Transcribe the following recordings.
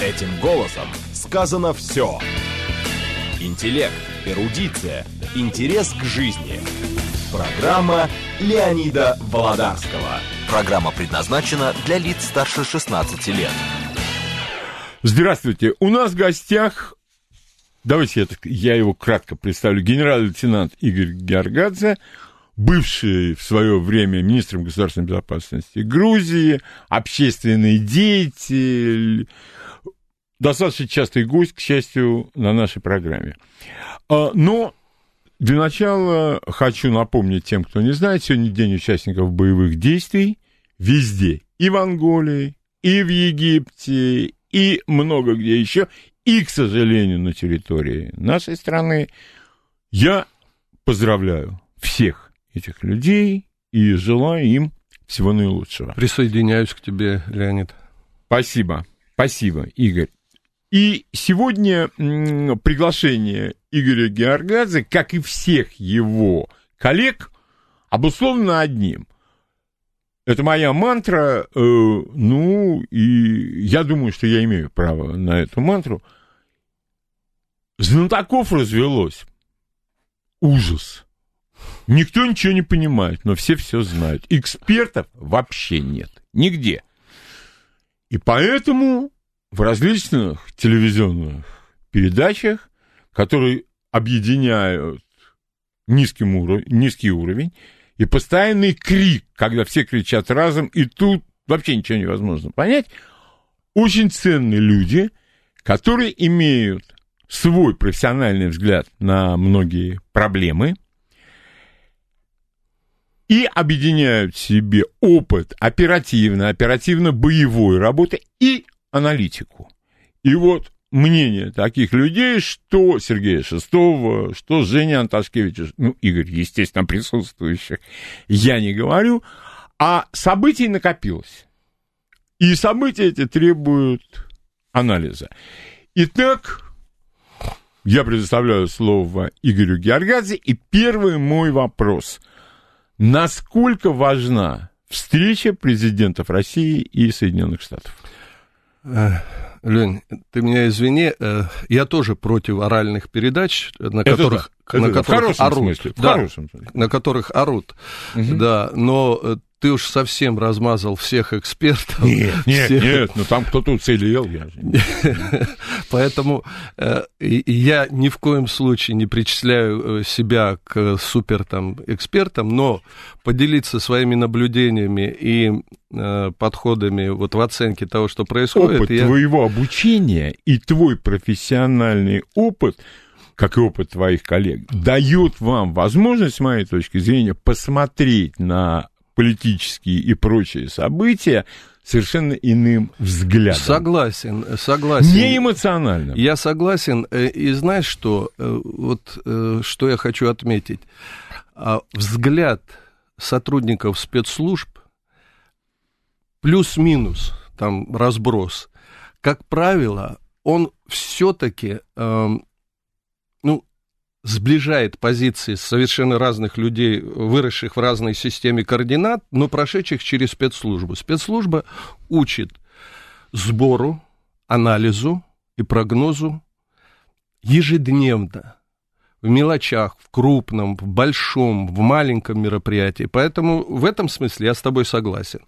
Этим голосом сказано все. Интеллект, эрудиция, интерес к жизни. Программа Леонида Володарского. Программа предназначена для лиц старше 16 лет. Здравствуйте. У нас в гостях, давайте я, я его кратко представлю, генерал-лейтенант Игорь Георгадзе, бывший в свое время министром государственной безопасности Грузии, общественный деятель, достаточно частый гость, к счастью, на нашей программе. А, но для начала хочу напомнить тем, кто не знает, сегодня день участников боевых действий везде, и в Анголе, и в Египте, и много где еще, и, к сожалению, на территории нашей страны. Я поздравляю всех этих людей и желаю им всего наилучшего. Присоединяюсь к тебе, Леонид. Спасибо, спасибо, Игорь. И сегодня приглашение Игоря Георгадзе, как и всех его коллег, обусловлено одним. Это моя мантра, э, ну, и я думаю, что я имею право на эту мантру. Знатоков развелось. Ужас. Никто ничего не понимает, но все все знают. Экспертов вообще нет. Нигде. И поэтому в различных телевизионных передачах, которые объединяют низким уров... низкий уровень, и постоянный крик, когда все кричат разом, и тут вообще ничего невозможно понять, очень ценные люди, которые имеют свой профессиональный взгляд на многие проблемы – и объединяют в себе опыт оперативно, оперативно-боевой работы и аналитику. И вот мнение таких людей, что Сергея Шестого, что Женя Анташкевича, ну, Игорь, естественно, присутствующих, я не говорю, а событий накопилось. И события эти требуют анализа. Итак, я предоставляю слово Игорю Георгадзе, и первый мой вопрос – Насколько важна встреча президентов России и Соединенных Штатов? Э, Лень, ты меня извини, э, я тоже против оральных передач, на которых, да, на которых в орут. Смысле, да, на которых орут. Угу. Да, но э, ты уж совсем размазал всех экспертов. Нет, нет, всех... нет, ну там кто-то уцелел. Я Поэтому э, я ни в коем случае не причисляю э, себя к супер там экспертам, но поделиться своими наблюдениями и э, подходами вот в оценке того, что происходит. Опыт я... твоего обучения и твой профессиональный опыт как и опыт твоих коллег, дают вам возможность, с моей точки зрения, посмотреть на политические и прочие события совершенно иным взглядом. Согласен, согласен. Не эмоционально. Я согласен. Э, и знаешь что? Э, вот э, что я хочу отметить. А взгляд сотрудников спецслужб плюс-минус, там разброс, как правило, он все-таки эм, сближает позиции совершенно разных людей, выросших в разной системе координат, но прошедших через спецслужбу. Спецслужба учит сбору, анализу и прогнозу ежедневно, в мелочах, в крупном, в большом, в маленьком мероприятии. Поэтому в этом смысле я с тобой согласен.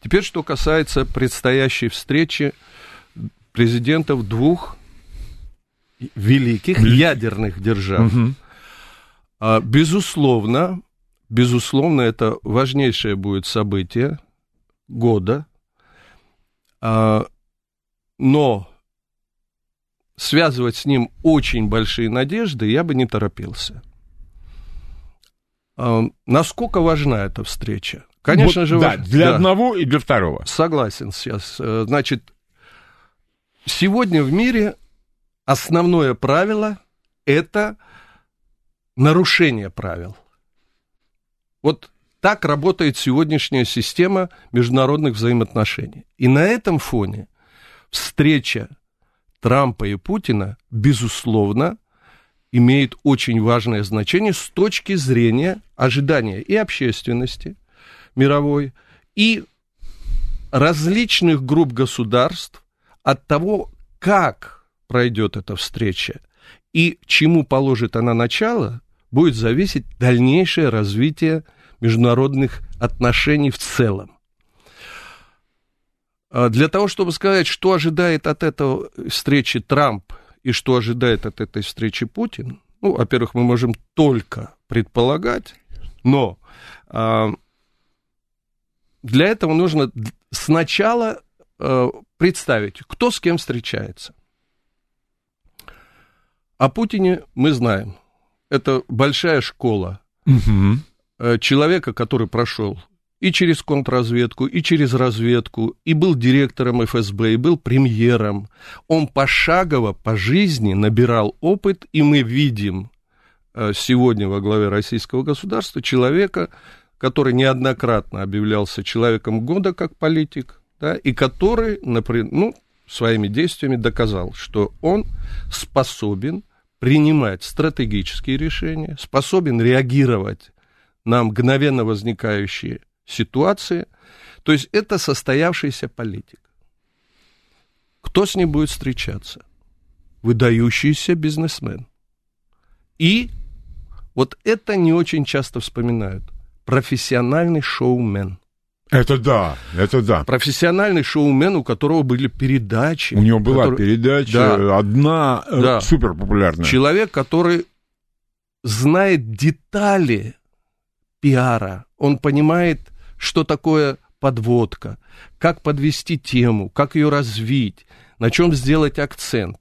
Теперь, что касается предстоящей встречи президентов двух великих ядерных держав. Угу. Безусловно, безусловно, это важнейшее будет событие года, а, но связывать с ним очень большие надежды я бы не торопился. А, насколько важна эта встреча? Конечно вот, же, да, важ... для да. одного и для второго. Согласен сейчас. Э, значит, сегодня в мире основное правило – это нарушение правил. Вот так работает сегодняшняя система международных взаимоотношений. И на этом фоне встреча Трампа и Путина, безусловно, имеет очень важное значение с точки зрения ожидания и общественности мировой, и различных групп государств от того, как пройдет эта встреча и чему положит она начало, будет зависеть дальнейшее развитие международных отношений в целом. А для того, чтобы сказать, что ожидает от этого встречи Трамп и что ожидает от этой встречи Путин, ну, во-первых, мы можем только предполагать, но э, для этого нужно сначала э, представить, кто с кем встречается. О Путине мы знаем. Это большая школа угу. человека, который прошел и через контрразведку, и через разведку, и был директором ФСБ, и был премьером. Он пошагово по жизни набирал опыт, и мы видим э, сегодня во главе российского государства человека, который неоднократно объявлялся человеком года как политик, да, и который, например, ну, своими действиями доказал, что он способен принимать стратегические решения, способен реагировать на мгновенно возникающие ситуации. То есть это состоявшийся политик. Кто с ним будет встречаться? Выдающийся бизнесмен. И вот это не очень часто вспоминают. Профессиональный шоумен. Это да, это да. Профессиональный шоумен, у которого были передачи. У него была который... передача, да, одна э, да. супер популярная. Человек, который знает детали пиара, он понимает, что такое подводка, как подвести тему, как ее развить, на чем сделать акцент.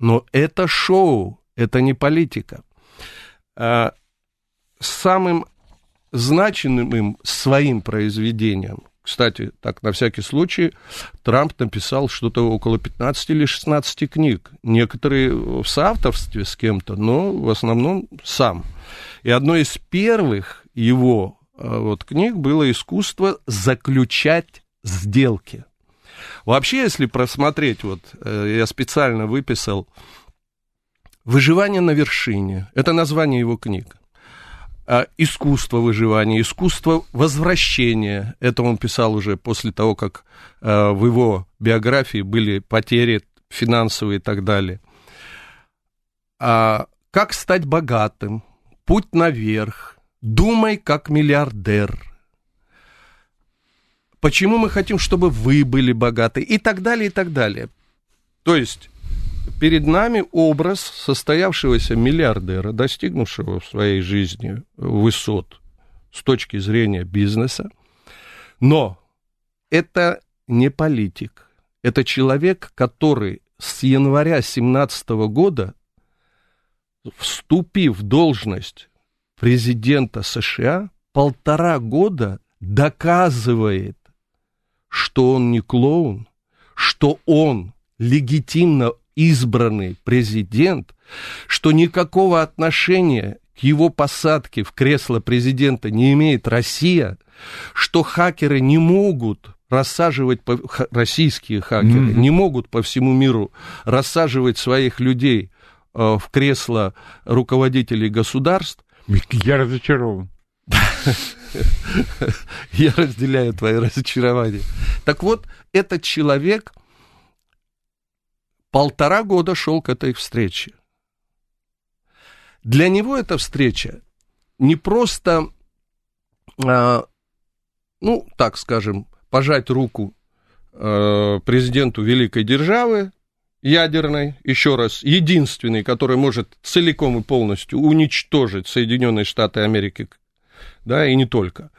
Но это шоу, это не политика. А, самым значимым своим произведением. Кстати, так, на всякий случай, Трамп написал что-то около 15 или 16 книг. Некоторые в соавторстве с кем-то, но в основном сам. И одной из первых его э, вот, книг было «Искусство заключать сделки». Вообще, если просмотреть, вот э, я специально выписал «Выживание на вершине». Это название его книг. А, искусство выживания, искусство возвращения. Это он писал уже после того, как а, в его биографии были потери финансовые и так далее. А, как стать богатым? Путь наверх. Думай как миллиардер. Почему мы хотим, чтобы вы были богаты? И так далее, и так далее. То есть перед нами образ состоявшегося миллиардера, достигнувшего в своей жизни высот с точки зрения бизнеса. Но это не политик. Это человек, который с января 2017 года, вступив в должность президента США, полтора года доказывает, что он не клоун, что он легитимно избранный президент, что никакого отношения к его посадке в кресло президента не имеет Россия, что хакеры не могут рассаживать, по, российские хакеры, mm-hmm. не могут по всему миру рассаживать своих людей э, в кресло руководителей государств. Я разочарован. Я разделяю твои разочарования. Так вот, этот человек полтора года шел к этой встрече. Для него эта встреча не просто, а, ну, так скажем, пожать руку а, президенту великой державы, ядерной, еще раз, единственный, который может целиком и полностью уничтожить Соединенные Штаты Америки, да, и не только.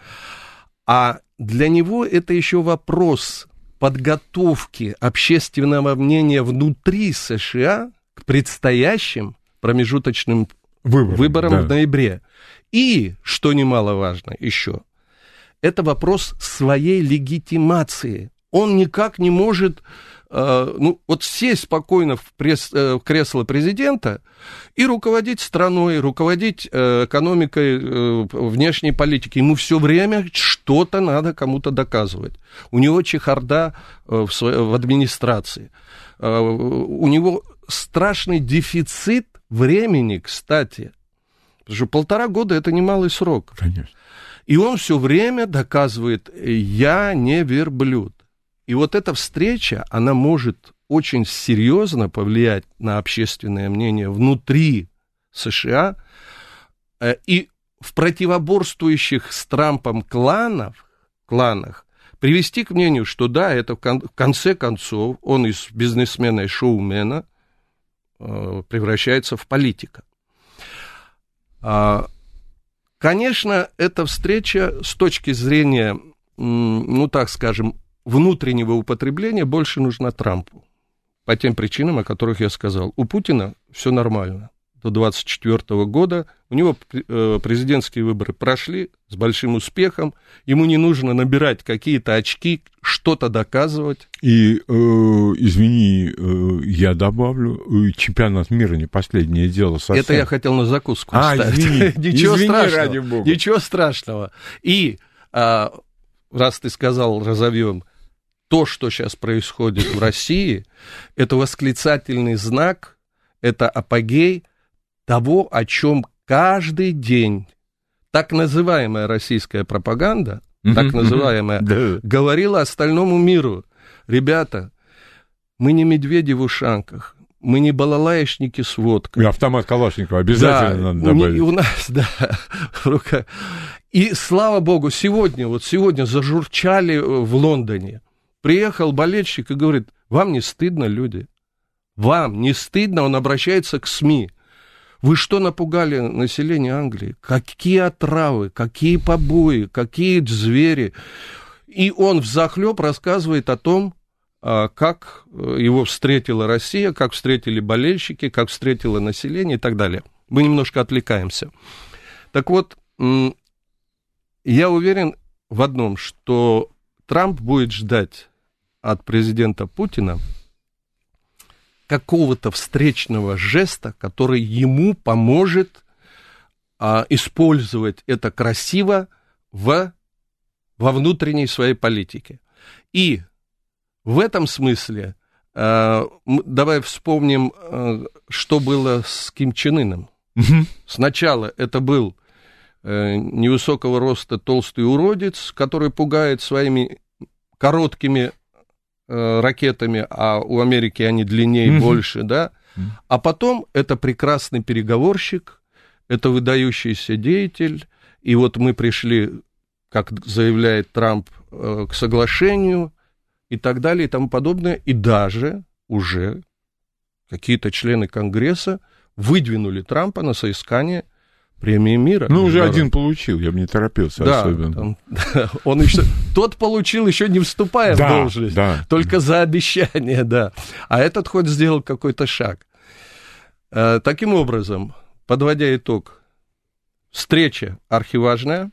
А для него это еще вопрос подготовки общественного мнения внутри США к предстоящим промежуточным выборам, выборам да. в ноябре. И, что немаловажно еще, это вопрос своей легитимации. Он никак не может ну, вот сесть спокойно в, пресс, э, в кресло президента и руководить страной, руководить э, экономикой, внешней политикой. Ему все время что-то надо кому-то доказывать. У него чехарда в, в администрации. У него страшный дефицит времени, кстати. Потому что полтора года это немалый срок. Конечно. И он все время доказывает, я не верблюд. И вот эта встреча, она может очень серьезно повлиять на общественное мнение внутри США э, и в противоборствующих с Трампом кланов, кланах привести к мнению, что да, это в конце концов он из бизнесмена и шоумена э, превращается в политика. А, конечно, эта встреча с точки зрения, ну так скажем, внутреннего употребления больше нужна Трампу. По тем причинам, о которых я сказал. У Путина все нормально до 2024 года. У него э, президентские выборы прошли с большим успехом. Ему не нужно набирать какие-то очки, что-то доказывать. И, э, извини, э, я добавлю, э, чемпионат мира не последнее дело. Совсем. Это я хотел на закуску а, Извини, Ничего извини, страшного. ради бога. Ничего страшного. И, э, раз ты сказал, разовьем, то, что сейчас происходит в России, это восклицательный знак, это апогей того, о чем каждый день так называемая российская пропаганда, так называемая, говорила остальному миру, ребята, мы не медведи в ушанках, мы не балалаечники с водкой. И автомат Калашникова обязательно да, надо добавить. И у нас, да, рука. И слава богу, сегодня, вот сегодня зажурчали в Лондоне. Приехал болельщик и говорит, вам не стыдно, люди? Вам не стыдно? Он обращается к СМИ. Вы что напугали население Англии? Какие отравы, какие побои, какие звери? И он в захлеб рассказывает о том, а, как э, его встретила Россия, как встретили болельщики, как встретило население и так далее. Мы немножко отвлекаемся. Так вот, я уверен в одном, что Трамп будет ждать от президента Путина какого-то встречного жеста, который ему поможет а, использовать это красиво в, во внутренней своей политике. И в этом смысле а, давай вспомним, а, что было с Ким Чен Ыном. Угу. Сначала это был э, невысокого роста толстый уродец, который пугает своими короткими Э, ракетами, а у Америки они длиннее mm-hmm. больше, да. Mm-hmm. А потом это прекрасный переговорщик, это выдающийся деятель, и вот мы пришли, как заявляет Трамп, э, к соглашению и так далее и тому подобное, и даже уже какие-то члены Конгресса выдвинули Трампа на соискание премии мира. Ну, уже один получил, я бы не торопился да, особенно. Там, да, он еще, тот получил еще не вступая в должность, только за обещание, да. А этот хоть сделал какой-то шаг. Э, таким образом, подводя итог, встреча архиважная,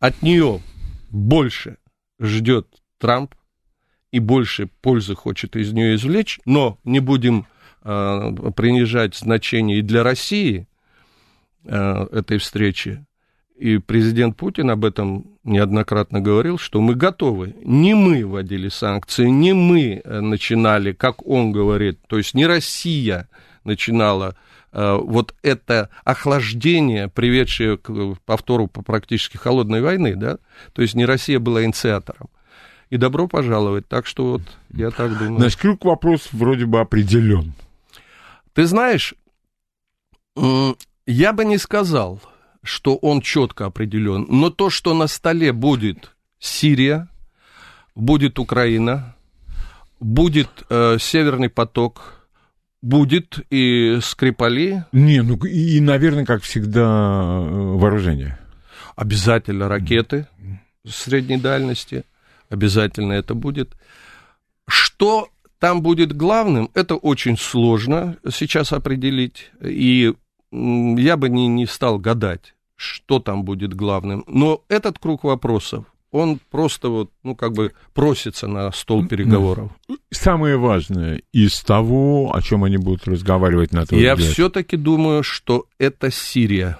от нее больше ждет Трамп и больше пользы хочет из нее извлечь, но не будем э, принижать значение и для России – этой встречи. И президент Путин об этом неоднократно говорил, что мы готовы. Не мы вводили санкции, не мы э, начинали, как он говорит, то есть не Россия начинала э, вот это охлаждение, приведшее к повтору по практически холодной войны, да, то есть не Россия была инициатором. И добро пожаловать. Так что вот я так думаю. Значит, круг вопрос вроде бы определен. Ты знаешь, я бы не сказал, что он четко определен, но то, что на столе будет Сирия, будет Украина, будет э, Северный поток, будет и Скрипали. Не, ну и, наверное, как всегда, э, вооружение. Обязательно ракеты средней дальности, обязательно это будет. Что там будет главным, это очень сложно сейчас определить. И я бы не, не стал гадать, что там будет главным. Но этот круг вопросов, он просто вот, ну, как бы просится на стол переговоров. Самое важное из того, о чем они будут разговаривать на твой Я все-таки думаю, что это Сирия.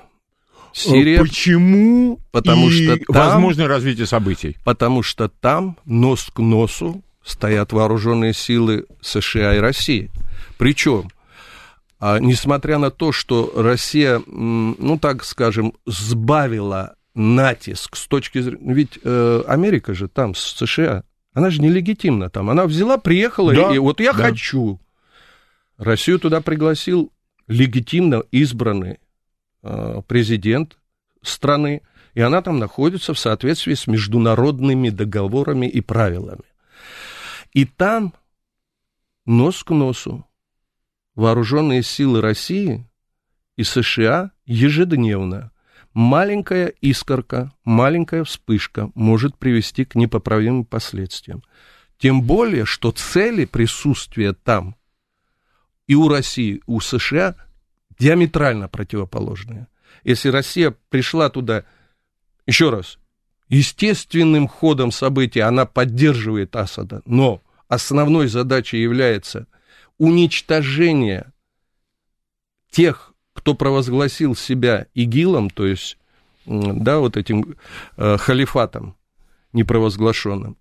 Сирия. Почему? Потому и что там, возможное развитие событий. Потому что там нос к носу стоят вооруженные силы США и России. Причем а, несмотря на то, что Россия, ну так скажем, сбавила натиск с точки зрения... Ведь э, Америка же там, США, Она же нелегитимна там. Она взяла, приехала, Да, и вот я да. хочу. Россию туда пригласил легитимно избранный э, президент страны, и она там находится в соответствии с международными договорами и правилами. И там нос к носу вооруженные силы России и США ежедневно маленькая искорка, маленькая вспышка может привести к непоправимым последствиям. Тем более, что цели присутствия там и у России, и у США диаметрально противоположные. Если Россия пришла туда, еще раз, естественным ходом событий она поддерживает Асада, но основной задачей является уничтожение тех, кто провозгласил себя ИГИЛом, то есть, да, вот этим э, халифатом непровозглашенным,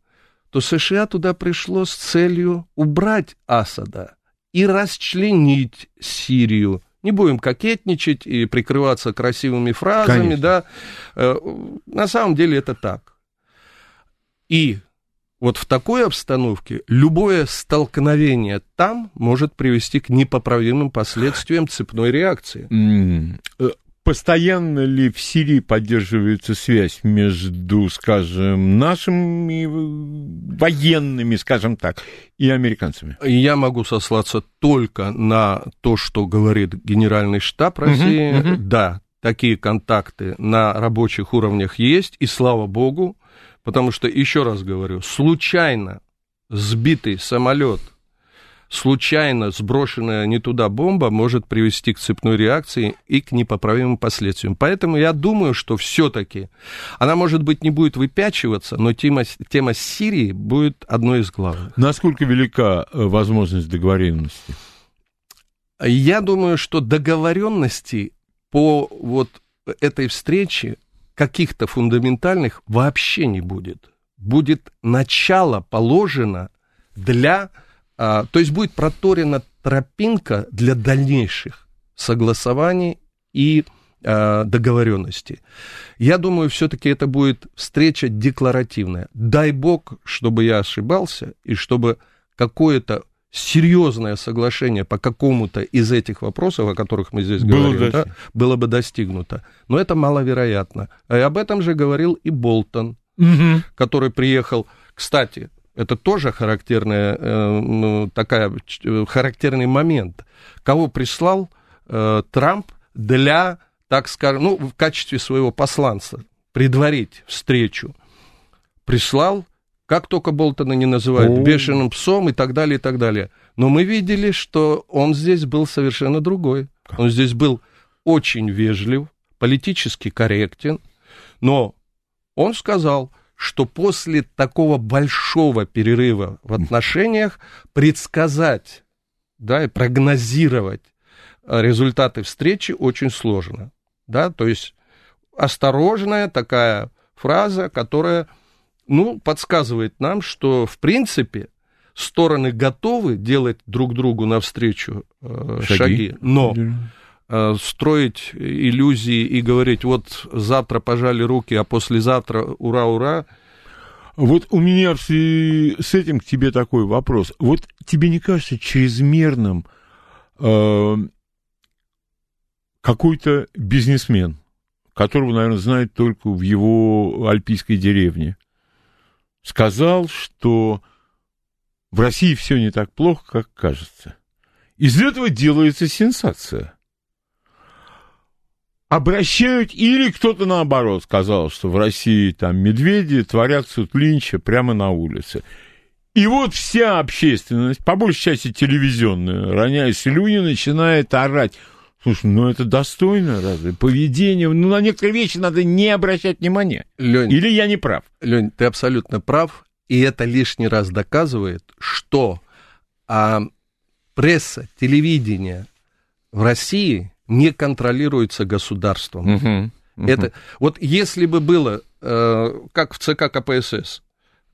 то США туда пришло с целью убрать Асада и расчленить Сирию. Не будем кокетничать и прикрываться красивыми фразами, Конечно. да. Э, На самом деле это так. И вот в такой обстановке любое столкновение там может привести к непоправимым последствиям цепной реакции. Э, Постоянно ли в Сирии поддерживается связь между, скажем, нашими военными, скажем так, и американцами? Я могу сослаться только на то, что говорит Генеральный штаб России. мгм. Да, такие контакты на рабочих уровнях есть, и слава богу, потому что, еще раз говорю, случайно сбитый самолет, случайно сброшенная не туда бомба может привести к цепной реакции и к непоправимым последствиям. Поэтому я думаю, что все-таки она, может быть, не будет выпячиваться, но тема, тема Сирии будет одной из главных. Насколько велика э, возможность договоренности? Я думаю, что договоренности по вот этой встрече каких-то фундаментальных вообще не будет. Будет начало положено для, а, то есть будет проторена тропинка для дальнейших согласований и а, договоренностей. Я думаю, все-таки это будет встреча декларативная. Дай бог, чтобы я ошибался, и чтобы какое-то серьезное соглашение по какому-то из этих вопросов, о которых мы здесь Было говорим, да, было бы достигнуто. Но это маловероятно. И об этом же говорил и Болтон, который приехал, кстати, это тоже характерная, э, ну, такая, характерный момент. Кого прислал э, Трамп для, так скажем, ну, в качестве своего посланца, предварить встречу. Прислал, как только Болтона не называют, О. бешеным псом и так далее, и так далее. Но мы видели, что он здесь был совершенно другой. Он здесь был очень вежлив, политически корректен, но он сказал, что после такого большого перерыва в отношениях предсказать да, и прогнозировать э, результаты встречи очень сложно. Да? То есть осторожная такая фраза, которая ну, подсказывает нам, что в принципе стороны готовы делать друг другу навстречу э, шаги. Шаги. но э, строить иллюзии и говорить, вот завтра пожали руки, а послезавтра ура-ура, Вот у меня с этим к тебе такой вопрос. Вот тебе не кажется чрезмерным э, какой-то бизнесмен, которого, наверное, знают только в его альпийской деревне, сказал, что в России все не так плохо, как кажется. Из этого делается сенсация. Обращают, или кто-то наоборот сказал, что в России там медведи творят суд Линча прямо на улице. И вот вся общественность, по большей части телевизионная, роняя слюни, начинает орать. Слушай, ну это достойно разве? Поведение, ну на некоторые вещи надо не обращать внимания. Лень, Или я не прав? Лень, ты абсолютно прав, и это лишний раз доказывает, что а, пресса, телевидение в России не контролируется государством. Это вот если бы было э, как в ЦК КПСС.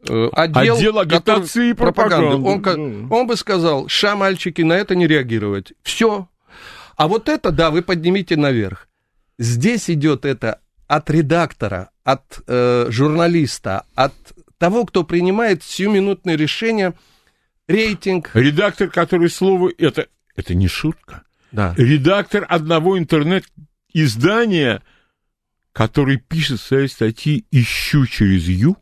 э, Отдел, Отдел агитации который- и пропаганды. Он, он бы сказал, ша, мальчики, на это не реагировать. Все. А вот это, да, вы поднимите наверх. Здесь идет это от редактора, от э, журналиста, от того, кто принимает сиюминутные решения, рейтинг. Редактор, который слово... Это, это не шутка. Да. Редактор одного интернет-издания, который пишет свои статьи «Ищу через Ю»,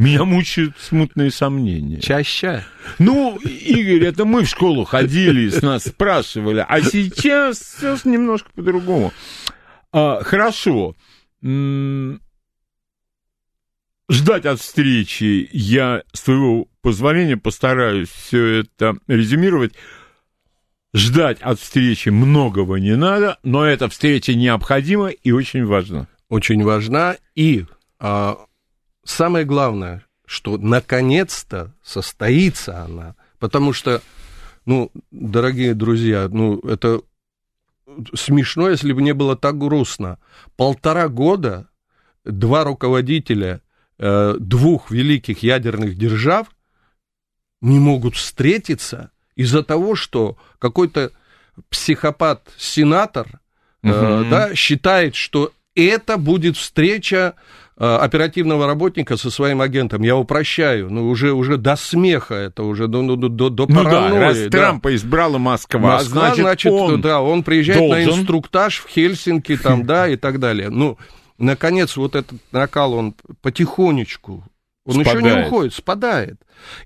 меня мучают смутные сомнения. Чаще. Ну, Игорь, это мы в школу ходили, с нас спрашивали, а сейчас все немножко по-другому. А, хорошо. Ждать от встречи я, с твоего позволения, постараюсь все это резюмировать. Ждать от встречи многого не надо, но эта встреча необходима и очень важна. Очень важна. И а, самое главное, что наконец-то состоится она. Потому что, ну, дорогие друзья, ну, это смешно, если бы не было так грустно. Полтора года два руководителя э, двух великих ядерных держав не могут встретиться из-за того, что какой-то психопат-сенатор угу. э, да, считает, что это будет встреча оперативного работника со своим агентом, я упрощаю, ну, уже, уже до смеха это, уже до, до, до, до ну паранойи. Да, раз да. Трампа избрала Москва, Москва значит, значит он да, он приезжает должен... на инструктаж в Хельсинки, там, да, и так далее. Ну, наконец, вот этот накал, он потихонечку, он спадает. еще не уходит, спадает.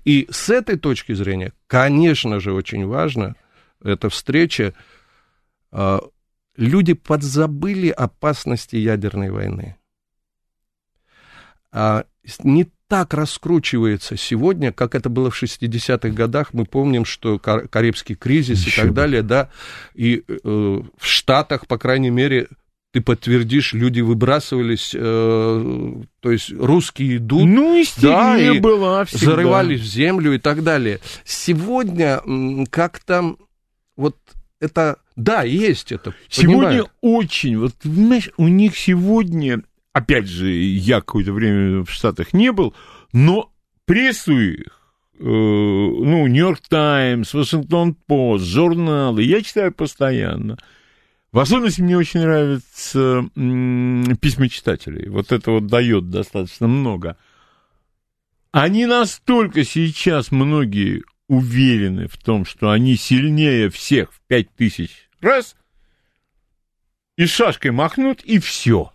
И с этой точки зрения, конечно же, очень важно эта встреча. Э, люди подзабыли опасности ядерной войны. А, не так раскручивается сегодня, как это было в 60-х годах. Мы помним, что Карибский кризис Еще и так бы. далее, да, и э, в Штатах, по крайней мере, ты подтвердишь, люди выбрасывались, э, то есть русские идут, ну, да, и была всегда. зарывались в землю и так далее. Сегодня как-то вот это, да, есть это. Сегодня понимаю. очень, вот, знаешь, у них сегодня опять же, я какое-то время в Штатах не был, но прессу их, э, ну, Нью-Йорк Таймс, Вашингтон Пост, журналы, я читаю постоянно. В особенности мне очень нравятся письма читателей. Вот это вот дает достаточно много. Они настолько сейчас многие уверены в том, что они сильнее всех в пять тысяч раз, и шашкой махнут, и все –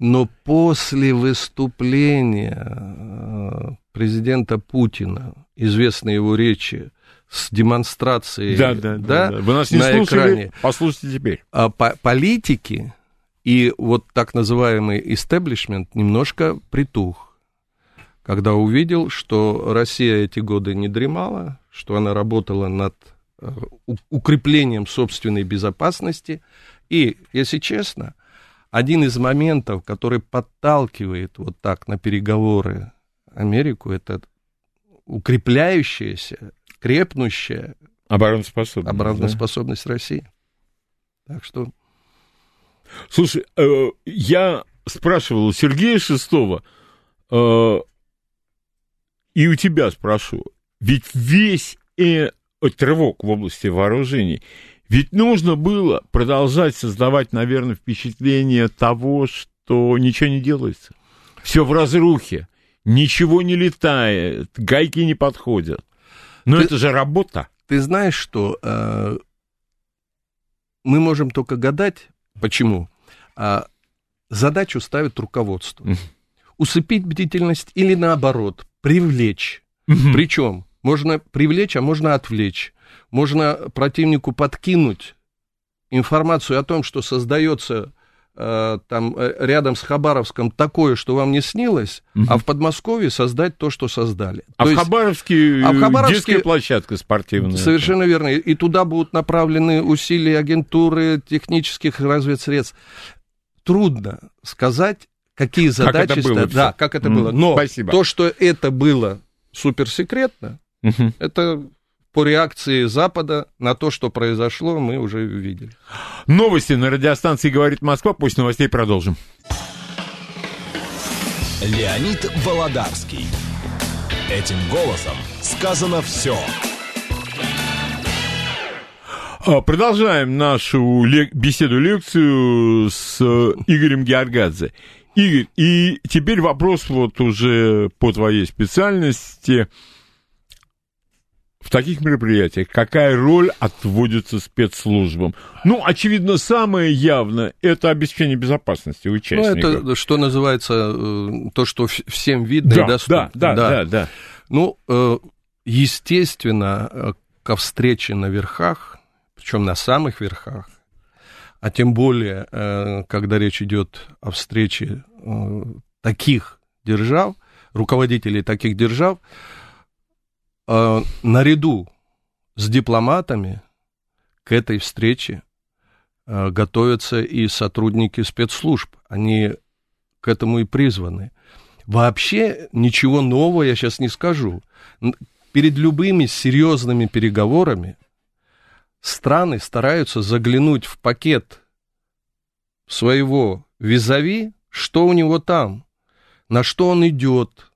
но после выступления э, президента Путина, известной его речи с демонстрацией да, да, да, да. Вы нас не на слушали? экране, послушайте теперь. А по политики и вот так называемый истеблишмент немножко притух, когда увидел, что Россия эти годы не дремала, что она работала над э, укреплением собственной безопасности. И, если честно, один из моментов, который подталкивает вот так на переговоры Америку, это укрепляющаяся, крепнущая обороноспособность, обороноспособность да? России. Так что... Слушай, э, я спрашивал у Сергея Шестого, э, и у тебя спрошу, ведь весь э, рывок в области вооружений ведь нужно было продолжать создавать, наверное, впечатление того, что ничего не делается. Все в разрухе, ничего не летает, гайки не подходят. Но ты, это же работа. Ты знаешь, что э, мы можем только гадать, почему. А задачу ставит руководство. Усыпить бдительность или наоборот, привлечь. Причем можно привлечь, а можно отвлечь можно противнику подкинуть информацию о том, что создается э, там э, рядом с Хабаровском такое, что вам не снилось, угу. а в Подмосковье создать то, что создали. А, то в, есть, Хабаровске а в Хабаровске детская площадка спортивная. Совершенно верно. И туда будут направлены усилия агентуры, технических разведсредств. Трудно сказать, какие задачи... Как это было да, как это mm, было. Но спасибо. то, что это было суперсекретно, угу. это по реакции Запада на то, что произошло, мы уже видели. Новости на радиостанции «Говорит Москва». После новостей продолжим. Леонид Володарский. Этим голосом сказано все. А, продолжаем нашу беседу-лекцию с Игорем Георгадзе. Игорь, и теперь вопрос вот уже по твоей специальности. В таких мероприятиях какая роль отводится спецслужбам? Ну, очевидно, самое явное – это обеспечение безопасности участников. Ну, это, что называется, э, то, что всем видно да, и доступно. Да, да, да, да. да. Ну, э, естественно, э, ко встрече на верхах, причем на самых верхах, а тем более, когда речь идет о встрече таких держав, руководителей таких держав, э, наряду с дипломатами к этой встрече э, готовятся и сотрудники спецслужб. Они к этому и призваны. Вообще ничего нового я сейчас не скажу. Перед любыми серьезными переговорами страны стараются заглянуть в пакет своего визави, что у него там, на что он идет,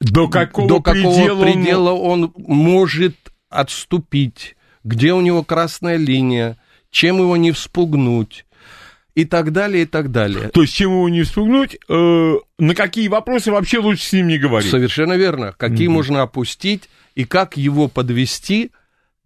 до какого, до какого предела, предела он... он может отступить, где у него красная линия, чем его не вспугнуть и так далее, и так далее. То есть, чем его не вспугнуть, э, на какие вопросы вообще лучше с ним не говорить? Совершенно верно. Какие mm-hmm. можно опустить и как его подвести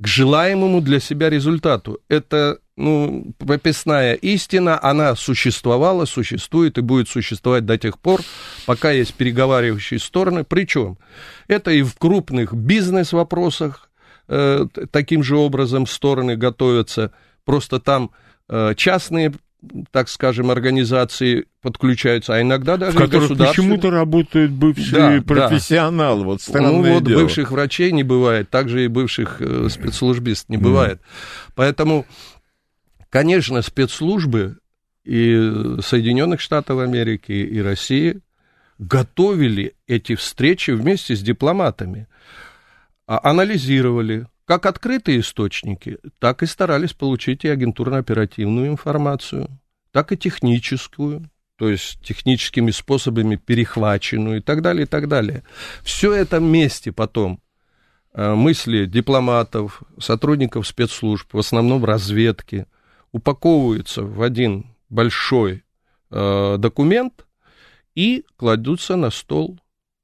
к желаемому для себя результату. Это ну, прописная истина, она существовала, существует и будет существовать до тех пор, пока есть переговаривающие стороны. Причем это и в крупных бизнес-вопросах э, таким же образом стороны готовятся. Просто там э, частные так скажем, организации подключаются, а иногда даже в которых почему-то работают бывшие да, профессионалы. Да. Вот ну вот дело. бывших врачей не бывает, также и бывших э, спецслужбист не бывает. Mm. Поэтому Конечно, спецслужбы и Соединенных Штатов Америки, и России готовили эти встречи вместе с дипломатами, а анализировали как открытые источники, так и старались получить и агентурно-оперативную информацию, так и техническую, то есть техническими способами перехваченную и так далее, и так далее. Все это вместе потом э, мысли дипломатов, сотрудников спецслужб, в основном разведки – упаковываются в один большой э, документ и кладутся на стол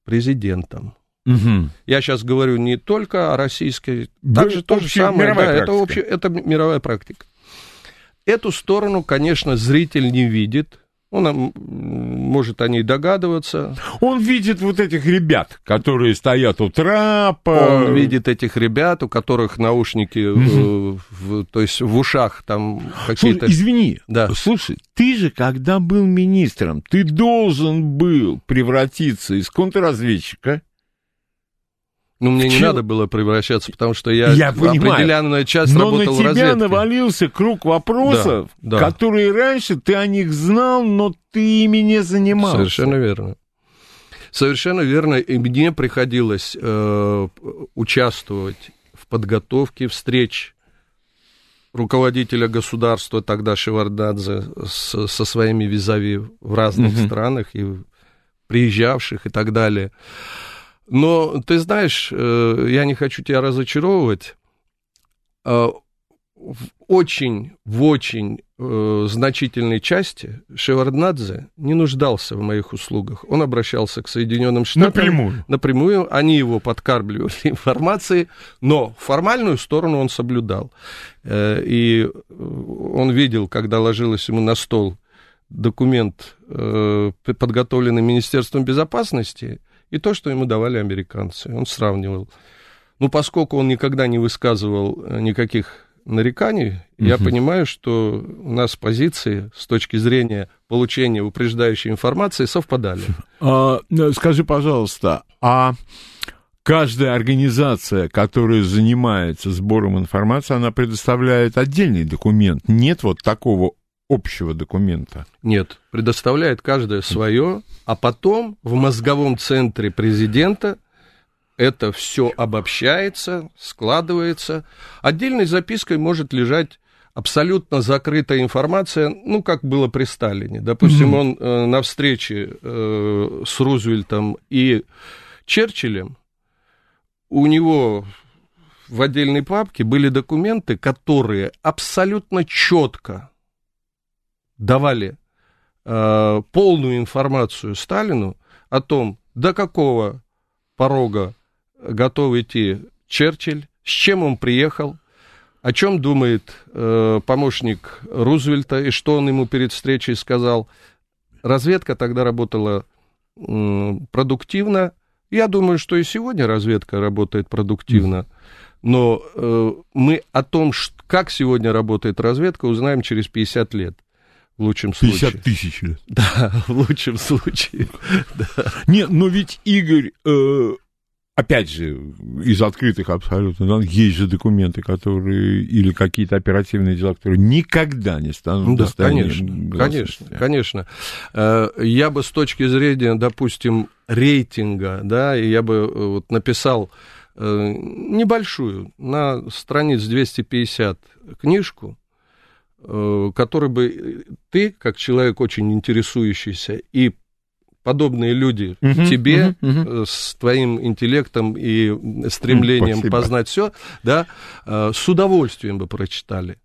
президентом. Угу. Я сейчас говорю не только о российской, также то же самое, да, это, общее, это мировая практика. Эту сторону, конечно, зритель не видит, он может о ней догадываться. Он видит вот этих ребят, которые стоят у трапа. Он видит этих ребят, у которых наушники, угу. в, то есть в ушах там какие-то... Слушай, извини, да. слушай, ты же, когда был министром, ты должен был превратиться из контрразведчика ну, мне не надо было превращаться, потому что я, я определенную часть Но работал в разведке. Но на тебя навалился круг вопросов, да, да. которые раньше ты о них знал, но ты ими не занимался. Совершенно верно. Совершенно верно. И мне приходилось э, участвовать в подготовке встреч руководителя государства, тогда Шевардадзе, с, со своими визави в разных угу. странах, и приезжавших и так далее. Но ты знаешь, э, я не хочу тебя разочаровывать. Э, в очень, в очень э, значительной части Шеварднадзе не нуждался в моих услугах. Он обращался к Соединенным Штатам. Напрямую. Напрямую. Они его подкармливали информацией, но формальную сторону он соблюдал. И он видел, когда ложилось ему на стол документ, подготовленный Министерством безопасности, и то, что ему давали американцы. Он сравнивал. Ну, поскольку он никогда не высказывал э, никаких нареканий, угу. я понимаю, что у нас позиции с точки зрения получения упреждающей информации совпадали. А, ну, скажи, пожалуйста, а каждая организация, которая занимается сбором информации, она предоставляет отдельный документ. Нет вот такого общего документа? Нет, предоставляет каждое свое, а потом в мозговом центре президента это все обобщается, складывается. Отдельной запиской может лежать абсолютно закрытая информация, ну, как было при Сталине. Допустим, mm-hmm. он э, на встрече э, с Рузвельтом и Черчиллем, у него в отдельной папке были документы, которые абсолютно четко давали э, полную информацию Сталину о том, до какого порога готов идти Черчилль, с чем он приехал, о чем думает э, помощник Рузвельта и что он ему перед встречей сказал. Разведка тогда работала э, продуктивно. Я думаю, что и сегодня разведка работает продуктивно. Но э, мы о том, как сегодня работает разведка, узнаем через 50 лет. В лучшем 50 случае. 50 тысяч лет. Да, в лучшем случае. Да. Нет, но ведь Игорь, э, опять же, из открытых абсолютно, да, есть же документы, которые, или какие-то оперативные дела, которые никогда не станут Ну да, конечно, конечно, конечно. Э, Я бы с точки зрения, допустим, рейтинга, да, я бы э, вот написал э, небольшую, на страниц 250 книжку, э, которую бы ты, как человек очень интересующийся, и подобные люди Мгм, тебе мгм. э, с твоим интеллектом и стремлением Спасибо. познать все, да, э, с удовольствием бы прочитали.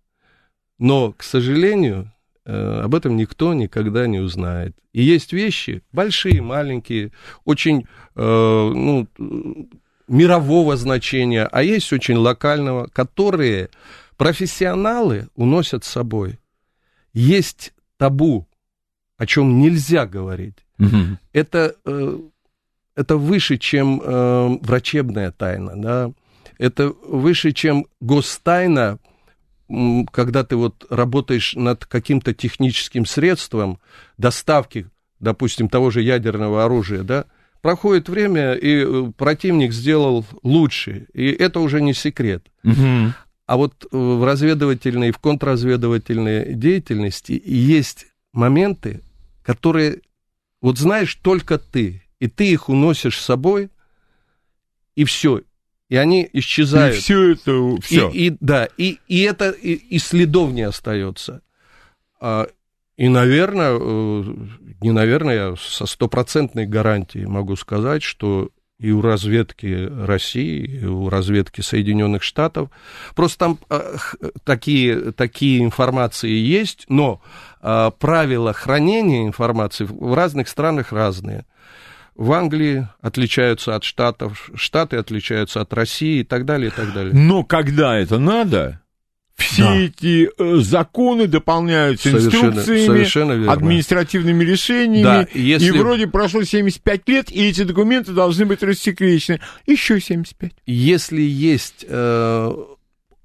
Но, к сожалению, э, об этом никто никогда не узнает. И есть вещи, большие, маленькие, очень э, ну, э, мирового значения, а есть очень локального, которые профессионалы уносят с собой. Есть табу, о чем нельзя говорить Мгм. это, э, это выше, чем э, врачебная тайна, да, это выше, чем гостайна, когда ты вот работаешь над каким-то техническим средством доставки, допустим, того же ядерного оружия, да, проходит время, и э, противник сделал лучше, и это уже не секрет. Мгм. А вот э, в разведывательной, в контрразведывательной деятельности есть моменты, которые, вот знаешь, только ты, и ты их уносишь с собой, и все, и они исчезают. И все это, все. И, и- да, и, и это и, и следов не остается. А, и, наверное, э, не наверное, я со стопроцентной гарантией могу сказать, что и у разведки России, и у разведки Соединенных Штатов, просто там э, такие, такие информации есть, но э, правила хранения информации в разных странах разные. В Англии отличаются от Штатов, Штаты отличаются от России и так далее, и так далее. Но когда это надо, все Да. эти э, законы дополняются Совершенно- инструкциями, совершенно верно. административными решениями, Да, если- и вроде прошло 75 лет, и эти документы должны быть рассекречены. Еще 75. Если есть э,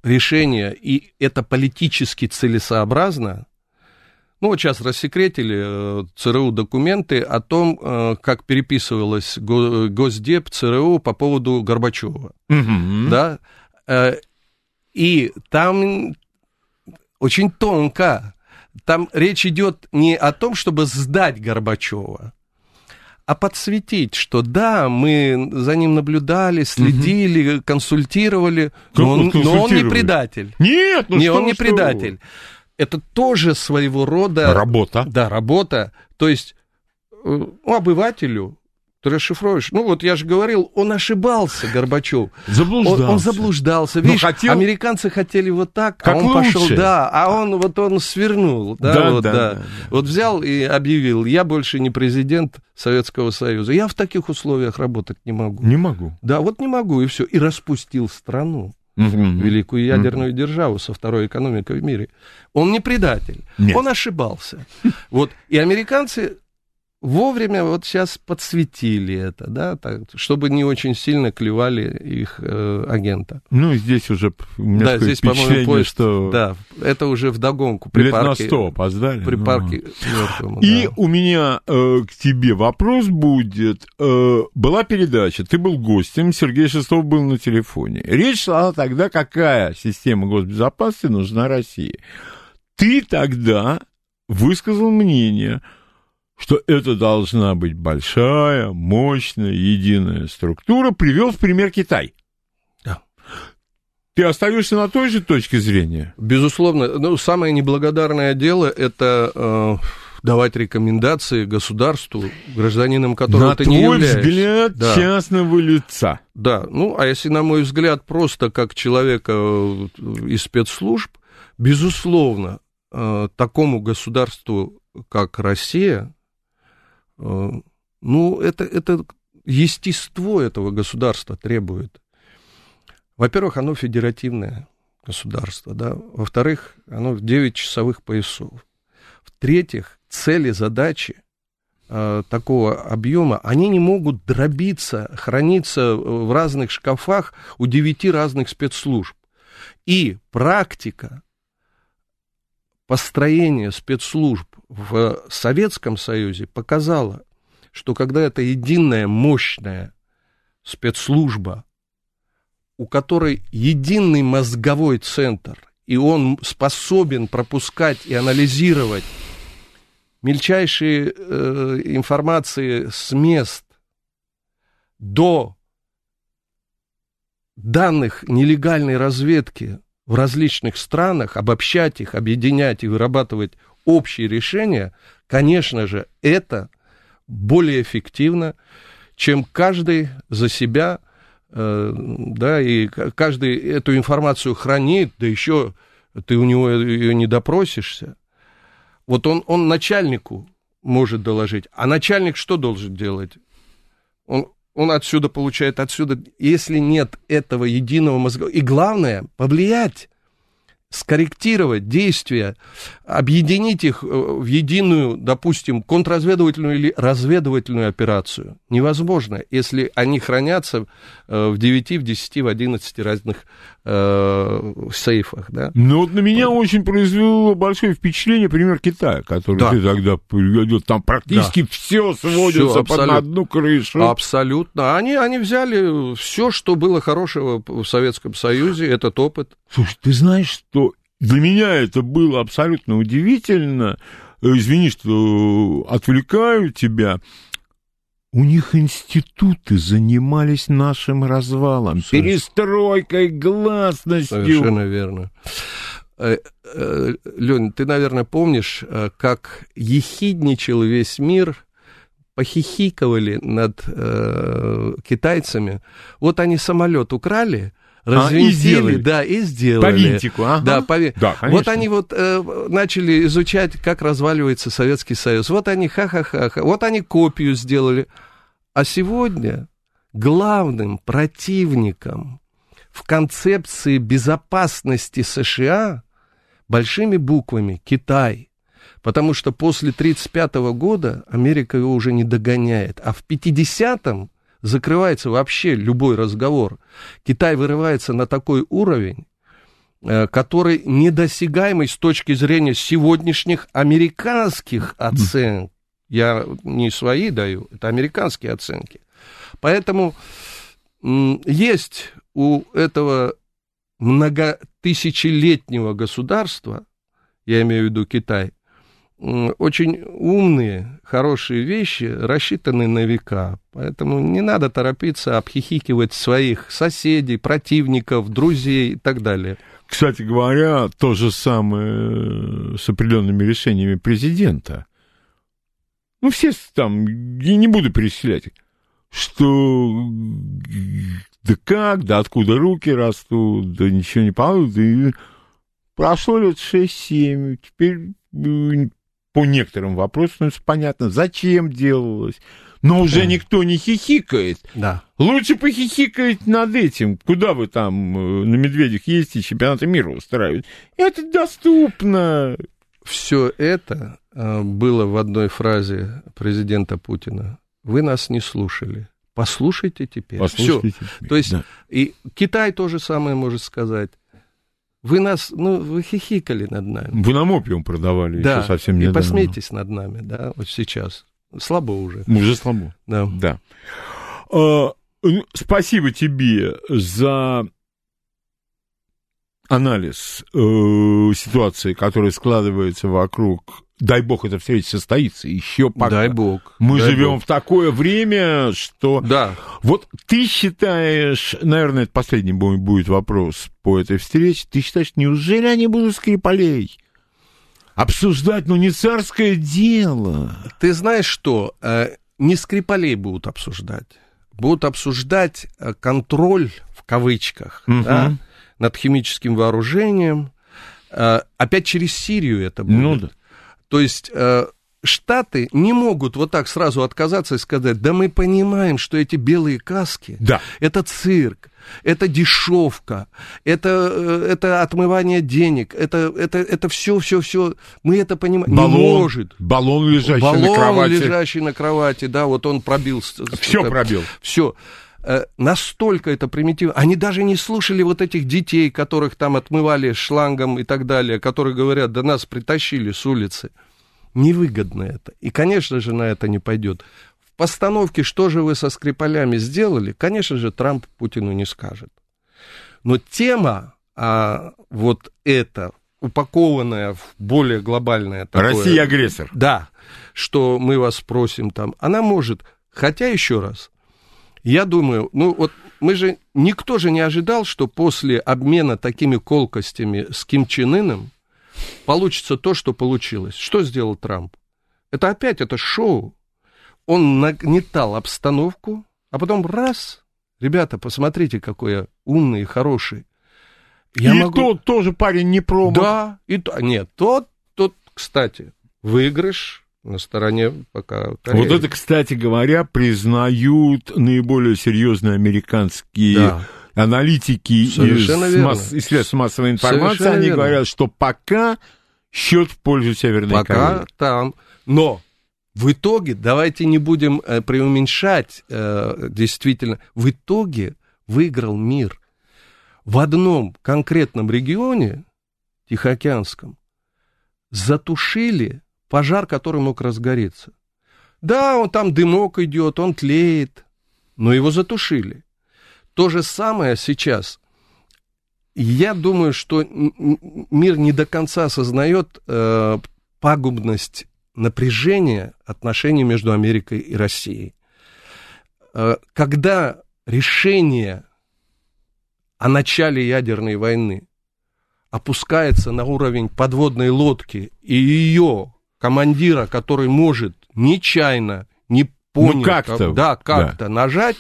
решение, и это политически целесообразно, ну, вот сейчас рассекретили э, ЦРУ документы о том, э, как переписывалась Го- Госдеп ЦРУ по поводу Горбачева. Мгм. да, Э, и там очень тонко, там речь идет не о том, чтобы сдать Горбачева, а подсветить, что да, мы за ним наблюдали, следили, консультировали, Как но он, но он не консультировали? предатель. Нет, ну не, что он не что предатель. Это тоже своего рода... Работа. Да, работа. То есть, ну, обывателю ты расшифруешь. Ну, вот я же говорил, он ошибался, Горбачев. Заблуждался. Он, он заблуждался. Но Видишь, хотел- американцы хотели вот так, Как а он пошел, лучше. да, а он вот он свернул, да, Да, вот, да, да, да. Вот взял и объявил, я больше не президент Советского Союза, я в таких условиях работать не могу. Не могу. Да, вот не могу, и все. И распустил страну, Мгм. великую ядерную державу со второй экономикой в мире. Он не предатель, Нет. он ошибался. Вот, и американцы вовремя вот сейчас подсветили это, да, так, чтобы не очень сильно клевали их э, агента. Ну, здесь уже Да, здесь, по-моему, поезд, что да, это уже вдогонку при лет на парке, сто опоздали. при Ну. парке мертвому, И да. у меня э, к тебе вопрос будет. Э, была передача, ты был гостем, Сергей Шестов был на телефоне. Речь шла тогда, какая система госбезопасности нужна России. Ты тогда высказал мнение, что это должна быть большая, мощная, единая структура, привел в пример Китай. Да. Ты остаешься на той же точке зрения? Безусловно, ну, самое неблагодарное дело это э, давать рекомендации государству, гражданином которого на ты твой не являешься. взгляд Да. частного лица. Да, ну, а если, на мой взгляд, просто как человека э, из спецслужб, безусловно, э, такому государству, как Россия, ну, это, это естество этого государства требует. Во-первых, оно федеративное государство, да. Во-вторых, оно в 9 часовых поясов. В-третьих, цели, задачи э, такого объема, они не могут дробиться, храниться в разных шкафах у девяти разных спецслужб. И практика построения спецслужб в Советском Союзе показала, что когда это единая мощная спецслужба, у которой единый мозговой центр, и он способен пропускать и анализировать мельчайшие э, информации с мест до данных нелегальной разведки в различных странах, обобщать их, объединять и вырабатывать общие решения, конечно же, это более эффективно, чем каждый за себя, э, да, и каждый эту информацию хранит, да еще ты у него ее не допросишься. Вот он, он начальнику может доложить, а начальник что должен делать? Он, он отсюда получает, отсюда. Если нет этого единого мозга, и главное, повлиять скорректировать действия, объединить их э, в единую, допустим, контрразведывательную или разведывательную операцию невозможно, если они хранятся э, в 9, в 10, в 11 разных э, сейфах. Да? Ну вот на меня очень произвело большое впечатление пример Китая, который да. ты тогда приводил. Там практически да. все сводится всё, под одну крышу. Абсолютно. Они, они взяли все, что было хорошего в Советском Союзе, этот опыт. Слушай, ты знаешь, что для меня это было абсолютно удивительно. Э, извини, что отвлекаю тебя. У них институты занимались нашим развалом, Совершенно. перестройкой, гласностью. Совершенно верно. Э, э, Лень, ты, наверное, помнишь, как ехидничал весь мир похихиковали над э, китайцами. Вот они самолет украли, развинтили, а, и да, и сделали. По винтику, ага. Да, по... да Вот они вот э, начали изучать, как разваливается Советский Союз. Вот они ха-ха-ха, вот они копию сделали. А сегодня главным противником в концепции безопасности США большими буквами Китай. Потому что после 1935 года Америка его уже не догоняет. А в 50-м закрывается вообще любой разговор. Китай вырывается на такой уровень, э, который недосягаемый с точки зрения сегодняшних американских оценок. Я не свои даю, это американские оценки. Поэтому есть у этого многотысячелетнего государства, я имею в виду Китай, очень умные, хорошие вещи, рассчитаны на века. Поэтому не надо торопиться обхихикивать своих соседей, противников, друзей и так далее. Кстати говоря, то же самое с определенными решениями президента. Ну, все там, я не буду перечислять, что да как, да откуда руки растут, да ничего не получится. И прошло лет 6-7, теперь по некоторым вопросам понятно, зачем делалось. Но уже никто не хихикает. Да. Лучше похихикать над этим. Куда вы там э, на медведях ездите, чемпионаты мира устраивают. Это доступно. Все это э, было в одной фразе президента Путина. Вы нас не слушали. Послушайте теперь. Послушайте Всё. теперь. То есть да. и Китай то же самое может сказать. Вы нас, ну, вы хихикали над нами. Вы нам опиум продавали да, еще совсем недавно. и посмейтесь над нами, да, вот сейчас. Слабо уже. Уже слабо. Да. да. А, ну, спасибо тебе за анализ э, ситуации, которая складывается вокруг дай бог эта встреча состоится, еще пока. Дай бог. Мы дай живем бог. в такое время, что... Да. Вот ты считаешь, наверное, это последний будет вопрос по этой встрече, ты считаешь, неужели они будут Скрипалей? Обсуждать, ну, не царское дело. Ты знаешь что, э, не Скрипалей будут обсуждать. Будут обсуждать э, контроль, в кавычках, угу. да, над химическим вооружением. Э, опять через Сирию это будет. Ну да. То есть э, Штаты не могут вот так сразу отказаться и сказать, да мы понимаем, что эти белые каски, Да. это цирк, это дешевка, это, э, это отмывание денег, это, это, это все, все, все, мы это понимаем. Баллон, Не может. баллон, лежащий Баллон, на кровати. лежащий на кровати, да, вот он пробил. Все пробил. Все. Настолько это примитивно. Они даже не слушали вот этих детей, которых там отмывали шлангом и так далее, которые говорят, да нас притащили с улицы. Невыгодно это. И, конечно же, на это не пойдет. В постановке, что же вы со Скрипалями сделали, конечно же, Трамп Путину не скажет. Но тема, а, вот эта, упакованная в более глобальное такое... Россия агрессор. Да, что мы вас просим там, она может, хотя еще раз, я думаю, ну вот мы же, никто же не ожидал, что после обмена такими колкостями с Ким Чен Ыном получится то, что получилось. Что сделал Трамп? Это опять это шоу. Он нагнетал обстановку, а потом раз, ребята, посмотрите, какой я умный и хороший. Я и могу... тот тоже парень не промах. Да, и то... нет, тот, тот, кстати, выигрыш на стороне пока Кореи. Вот это, кстати говоря, признают наиболее серьезные американские да. аналитики из, масс... из средств массовой информации. Совершенно Они верно. говорят, что пока счет в пользу Северной пока Кореи. Пока там. Но в итоге, давайте не будем э, преуменьшать, э, действительно, в итоге выиграл мир. В одном конкретном регионе, Тихоокеанском, затушили пожар, который мог разгореться. Да, он там дымок идет, он тлеет, но его затушили. То же самое сейчас. Я думаю, что мир не до конца осознает э, пагубность напряжения отношений между Америкой и Россией. Э, когда решение о начале ядерной войны опускается на уровень подводной лодки и ее командира, который может нечаянно, не понять, ну, как-то, да, как-то да. нажать,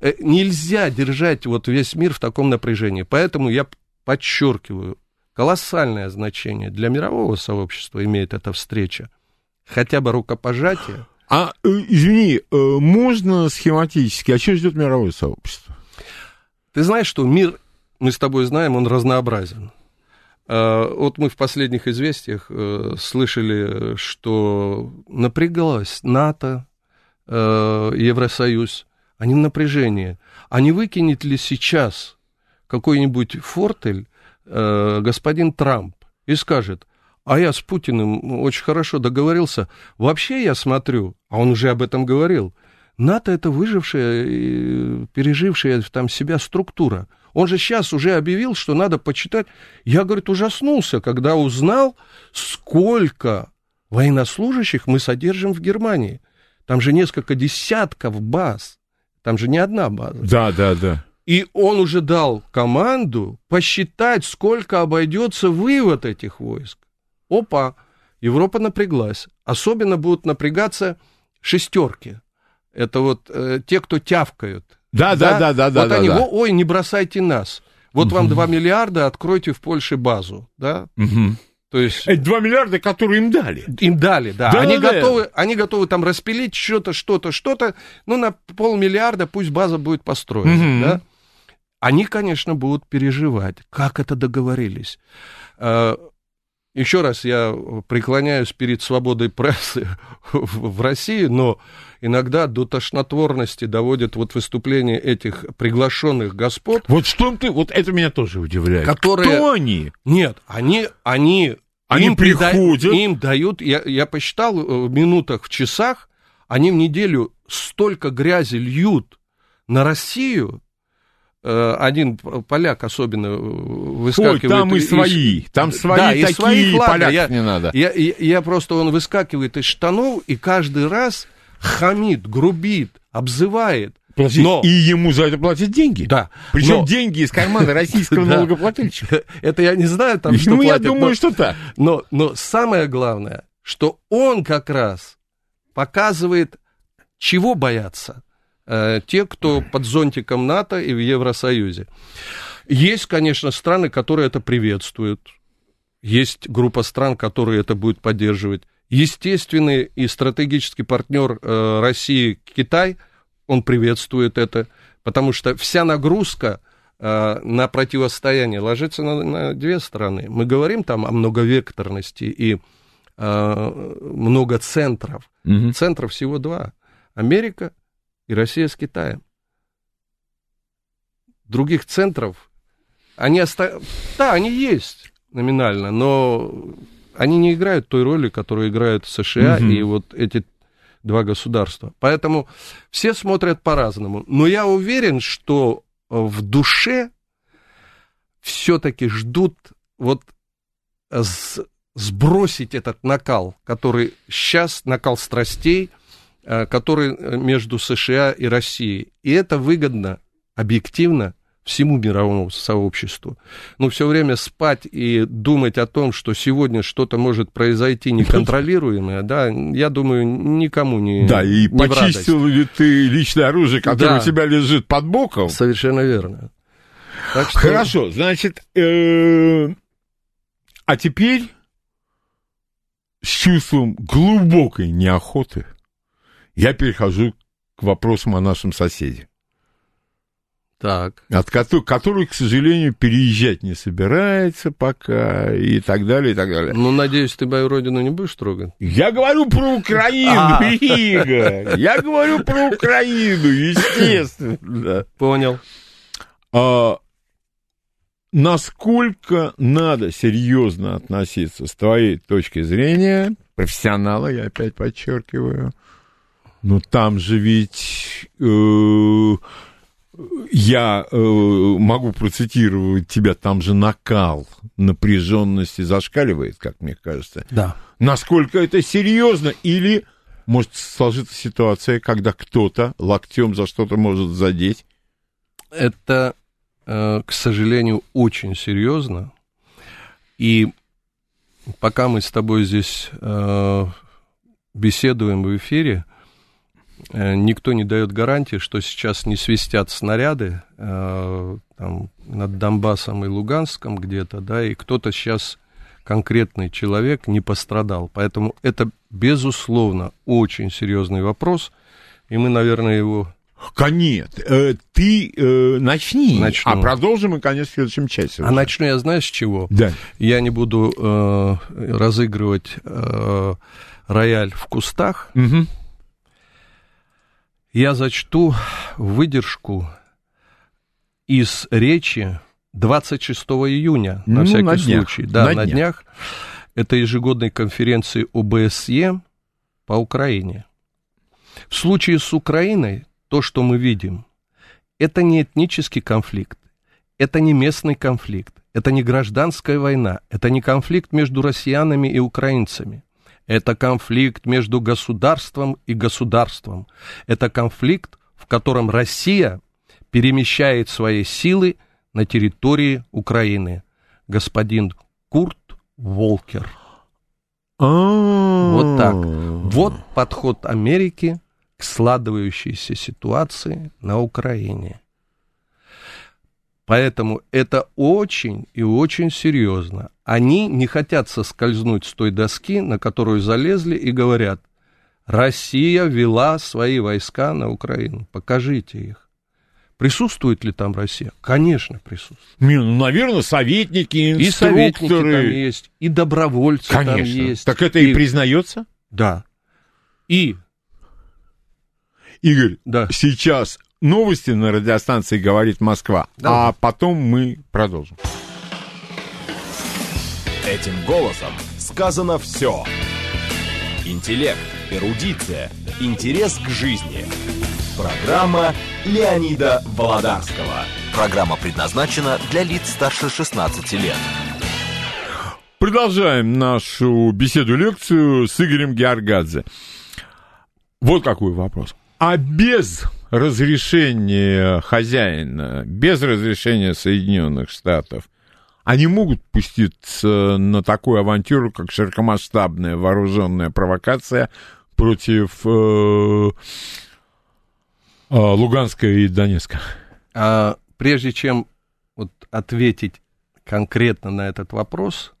э, нельзя держать вот весь мир в таком напряжении. Поэтому я подчеркиваю, колоссальное значение для мирового сообщества имеет эта встреча. Хотя бы рукопожатие. А, э, извини, э, можно схематически, а что ждет мировое сообщество? Ты знаешь, что мир, мы с тобой знаем, он разнообразен. Э, вот мы в последних известиях э, слышали, что напрягалась НАТО, э, Евросоюз, они в напряжении. А не выкинет ли сейчас какой-нибудь фортель господин Трамп и скажет, а я с Путиным очень хорошо договорился. Вообще я смотрю, а он уже об этом говорил, НАТО это выжившая, пережившая там себя структура. Он же сейчас уже объявил, что надо почитать. Я, говорит, ужаснулся, когда узнал, сколько военнослужащих мы содержим в Германии. Там же несколько десятков баз. Там же не одна база. Да, да, да. И он уже дал команду посчитать, сколько обойдется вывод этих войск. Опа, Европа напряглась. Особенно будут напрягаться шестерки. Это вот э, те, кто тявкают. Да, да, да, да, да. Вот да, они, да. ой, не бросайте нас. Вот угу. вам 2 миллиарда, откройте в Польше базу, да? Угу. То есть... Это 2 миллиарда, которые им дали. Им дали, да. да они, да, готовы, да. они готовы там распилить что-то, что-то, что-то. Ну, на полмиллиарда пусть база будет построена, угу. да? Они, конечно, будут переживать, как это договорились. А, Еще раз я преклоняюсь перед свободой прессы в России, но иногда до тошнотворности доводят вот выступления этих приглашенных господ. Вот что ты, вот это меня тоже удивляет. Которые... Кто они? Нет, они, они, они им приходят. Прида... Им дают, я, я посчитал э, в минутах, в часах, они в неделю столько грязи льют на Россию, э, один поляк особенно выскакивает. Ой, там и свои, там свои да, такие, и своих, поляк я, не надо. Я, я, я просто, он выскакивает из штанов, и каждый раз хамит, грубит, обзывает. Платить, но... И ему за это платят деньги. Да. Причем но... деньги из кармана российского налогоплательщика. Это я не знаю, там, что Ну, я думаю, что так. Но, но самое главное, что он как раз показывает, чего боятся э, те, кто под зонтиком НАТО и в Евросоюзе. Есть, конечно, страны, которые это приветствуют. Есть группа стран, которые это будут поддерживать. Естественный и стратегический партнер э, России Китай, он приветствует это, потому что вся нагрузка э, на противостояние ложится на, на две стороны. Мы говорим там о многовекторности и э, много центров. Мгм. Центров всего два. Америка и Россия с Китаем. Других центров, они оста... Да, они есть номинально, но они не играют той роли, которую играют США Мгм. и вот эти два государства. Поэтому все смотрят по-разному. Но я уверен, что э, в душе все-таки ждут вот э, сбросить этот накал, который сейчас, накал страстей, э, который между США и Россией. И это выгодно, объективно, всему мировому сообществу. Но все время спать и думать о том, что сегодня что-то может произойти неконтролируемое, да, я думаю, никому не Да, и не почистил ли ты личное оружие, которое Да. у тебя лежит под боком? Совершенно верно. Так что- Хорошо, значит, э, а теперь с чувством глубокой неохоты я перехожу к вопросам о нашем соседе, Так. от кото- который, к сожалению, переезжать не собирается пока и так далее, и так далее. Ну, надеюсь, ты мою родину не будешь трогать? Я говорю про Украину, А. Игорь. Я говорю про Украину, естественно. Понял. А, насколько надо серьезно относиться с твоей точки зрения, профессионала, я опять подчеркиваю, но там же ведь э, я э, могу процитировать тебя, там же накал напряженности зашкаливает, как мне кажется. Да. Насколько это серьезно или может сложиться ситуация, когда кто-то локтем за что-то может задеть? Это, э, к сожалению, очень серьезно. И пока мы с тобой здесь э, беседуем в эфире, э, никто не дает гарантии, что сейчас не свистят снаряды э, там, над Донбассом и Луганском где-то, да, и кто-то сейчас конкретный человек не пострадал. Поэтому это, безусловно, очень серьезный вопрос, и мы, наверное, его Нет, э, ты э, начни, Начну. а продолжим мы, конечно, в следующем часе. А начну я, знаешь, с чего? Да. Я не буду э, разыгрывать э, рояль в кустах. Мгм. Я зачту выдержку из речи 26 июня, Ну, на всякий на днях. случай. Да, На на, днях. днях. Это ежегодной конференции ОБСЕ по Украине. В случае с Украиной то, что мы видим, это не этнический конфликт, это не местный конфликт, это не гражданская война, это не конфликт между россиянами и украинцами. Это конфликт между государством и государством. Это конфликт, в котором Россия перемещает свои силы на территории Украины. Господин Курт Волкер. Вот Вот так. Вот подход Америки к складывающейся ситуации на Украине. Поэтому это очень и очень серьезно. Они не хотят соскользнуть с той доски, на которую залезли, и говорят, Россия вела свои войска на Украину, покажите их. Присутствует ли там Россия? Конечно, присутствует. Ну, наверное, советники, И советники там инструкторы. есть, и добровольцы там Конечно. есть. Так это и признается? Да. И, Игорь, да. сейчас новости на радиостанции «Говорит Москва», Давай. а потом мы продолжим. Этим голосом сказано все. Интеллект, эрудиция, интерес к жизни. Программа Леонида Володарского. Программа предназначена для лиц старше 16 лет. Продолжаем нашу беседу-лекцию с Игорем Георгадзе. Вот какой вопрос. А без разрешения хозяина, без разрешения Соединенных Штатов, они могут пуститься на такую авантюру, как широкомасштабная вооруженная провокация против э, э, Луганска и Донецка? А прежде чем вот ответить конкретно на этот вопрос,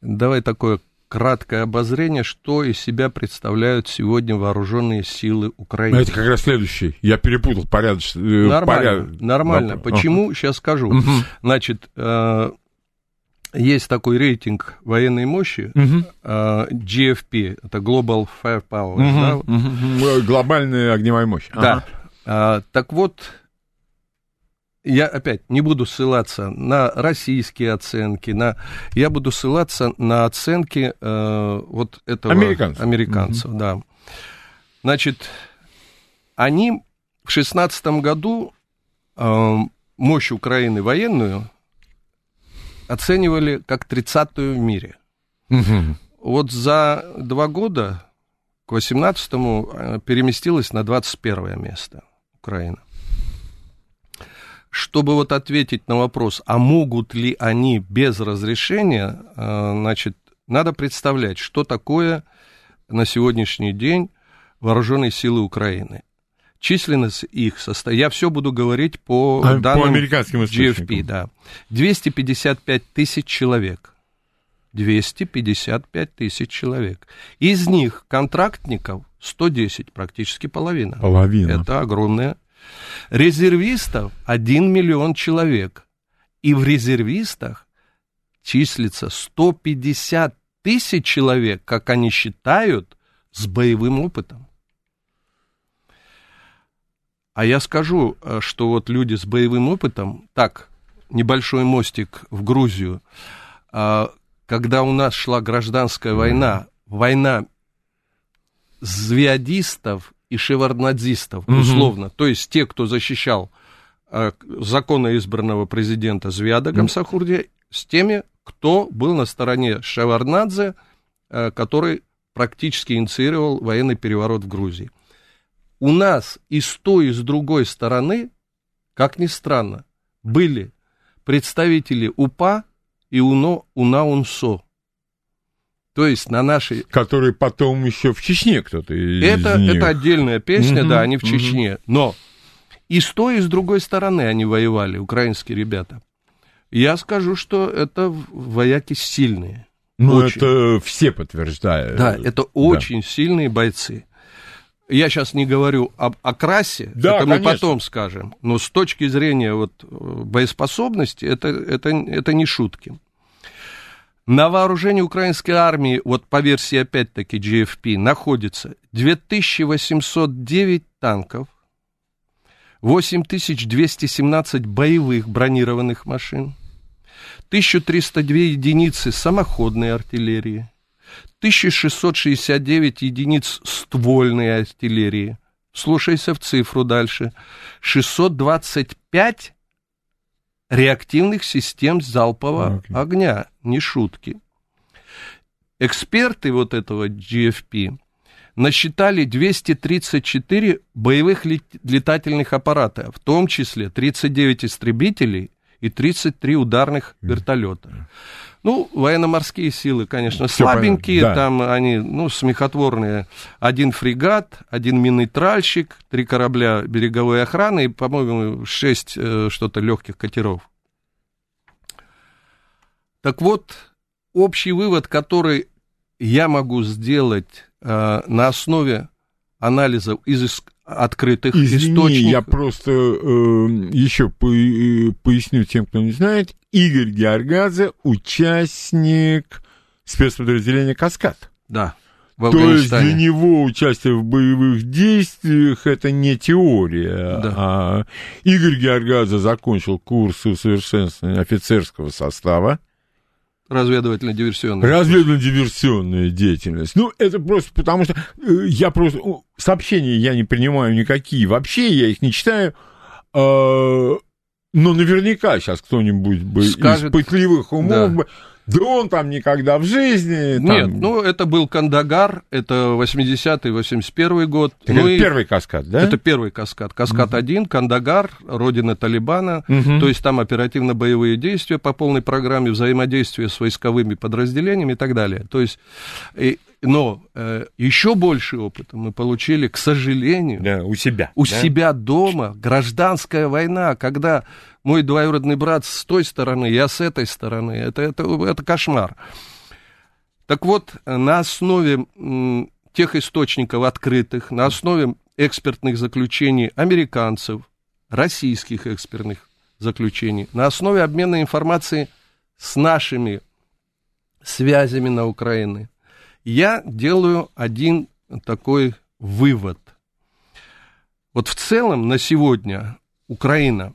давай такое краткое обозрение, что из себя представляют сегодня вооруженные силы Украины. Ну, это как раз следующий. Я перепутал порядочно. Нормально, поряд... нормально. Вопрос. Почему? Сейчас скажу. Угу. Значит, э, есть такой рейтинг военной мощи, угу. э, GFP, это Global Firepower. Угу. Да? Угу. Глобальная огневая мощь. Да. Ага. Э, так вот, я опять не буду ссылаться на российские оценки, на, я буду ссылаться на оценки э, вот этого американцев, американцев mm да. Значит, они в шестнадцатом году э, мощь Украины военную оценивали как тридцатую в мире. mm Вот за два года к восемнадцатому э, переместилась на двадцать первое место Украина чтобы вот ответить на вопрос, а могут ли они без разрешения, э, значит, надо представлять, что такое на сегодняшний день вооруженные силы Украины. Численность их состоит, я все буду говорить по а, данным по американским GFP, да, 255 тысяч человек. 255 тысяч человек. Из них контрактников 110, практически половина. Половина. Это огромная Резервистов 1 миллион человек. И в резервистах числится 150 тысяч человек, как они считают, с боевым опытом. А я скажу, э, что вот люди с боевым опытом, так, небольшой мостик в Грузию, а, когда у нас шла гражданская война, война звиадистов и шеварднадзистов, угу. условно. То есть те, кто защищал э, законно избранного президента Звяда Гамсахурдия, угу. с теми, кто был на стороне Шеварднадзе, э, который практически инициировал военный переворот в Грузии. У нас и с той, и с другой стороны, как ни странно, были представители УПА и УНО, УНАУНСО. То есть на нашей... Которые потом еще в Чечне кто-то это, них. это отдельная песня, угу, да, они в угу. Чечне. Но и с той, и с другой стороны они воевали, украинские ребята. Я скажу, что это вояки сильные. Ну, очень. это все подтверждают. Да, это очень да. сильные бойцы. Я сейчас не говорю об окрасе, да, это мы потом скажем. Но с точки зрения вот э, боеспособности, это, это, это не шутки. На вооружении украинской армии, вот по версии опять-таки GFP, находится 2809 танков, 8217 боевых бронированных машин, 1302 единицы самоходной артиллерии, 1669 единиц ствольной артиллерии. Слушайся в цифру дальше. 625 реактивных систем залпового okay. огня, не шутки. Эксперты вот этого GFP насчитали 234 боевых летательных аппарата, в том числе 39 истребителей и 33 ударных вертолета. Ну, военно-морские силы, конечно, Всё слабенькие, да. там они, ну, смехотворные. Один фрегат, один минный тральщик, три корабля береговой охраны и, по-моему, шесть э, что-то легких катеров. Так вот, общий вывод, который я могу сделать э, на основе анализов из открытых Извини, источников. я просто э, еще по, э, поясню тем, кто не знает. Игорь Георгадзе участник спецподразделения «Каскад». Да. То есть для него участие в боевых действиях это не теория, да. а Игорь Георгадзе закончил курс усовершенствования офицерского состава. Разведывательно-диверсионная. Разведывательно-диверсионная деятельность. Ну, это просто потому что э, я просто... Сообщения я не принимаю никакие вообще, я их не читаю. Э, но наверняка сейчас кто-нибудь бы Скажет, из пытливых умов да. бы да он там никогда в жизни. Там... Нет, ну это был Кандагар, это 80-й, 81-й год. Так ну, это первый каскад, да? Это первый каскад. Каскад-1, угу. Кандагар, родина Талибана. Угу. То есть там оперативно-боевые действия по полной программе, взаимодействие с войсковыми подразделениями и так далее. То есть, и, но э, еще больше опыта мы получили, к сожалению, да, у себя. У да? себя дома. Гражданская война, когда мой двоюродный брат с той стороны, я с этой стороны. Это, это, это кошмар. Так вот, на основе тех источников открытых, на основе экспертных заключений американцев, российских экспертных заключений, на основе обмена информацией с нашими связями на Украине, я делаю один такой вывод. Вот в целом на сегодня Украина,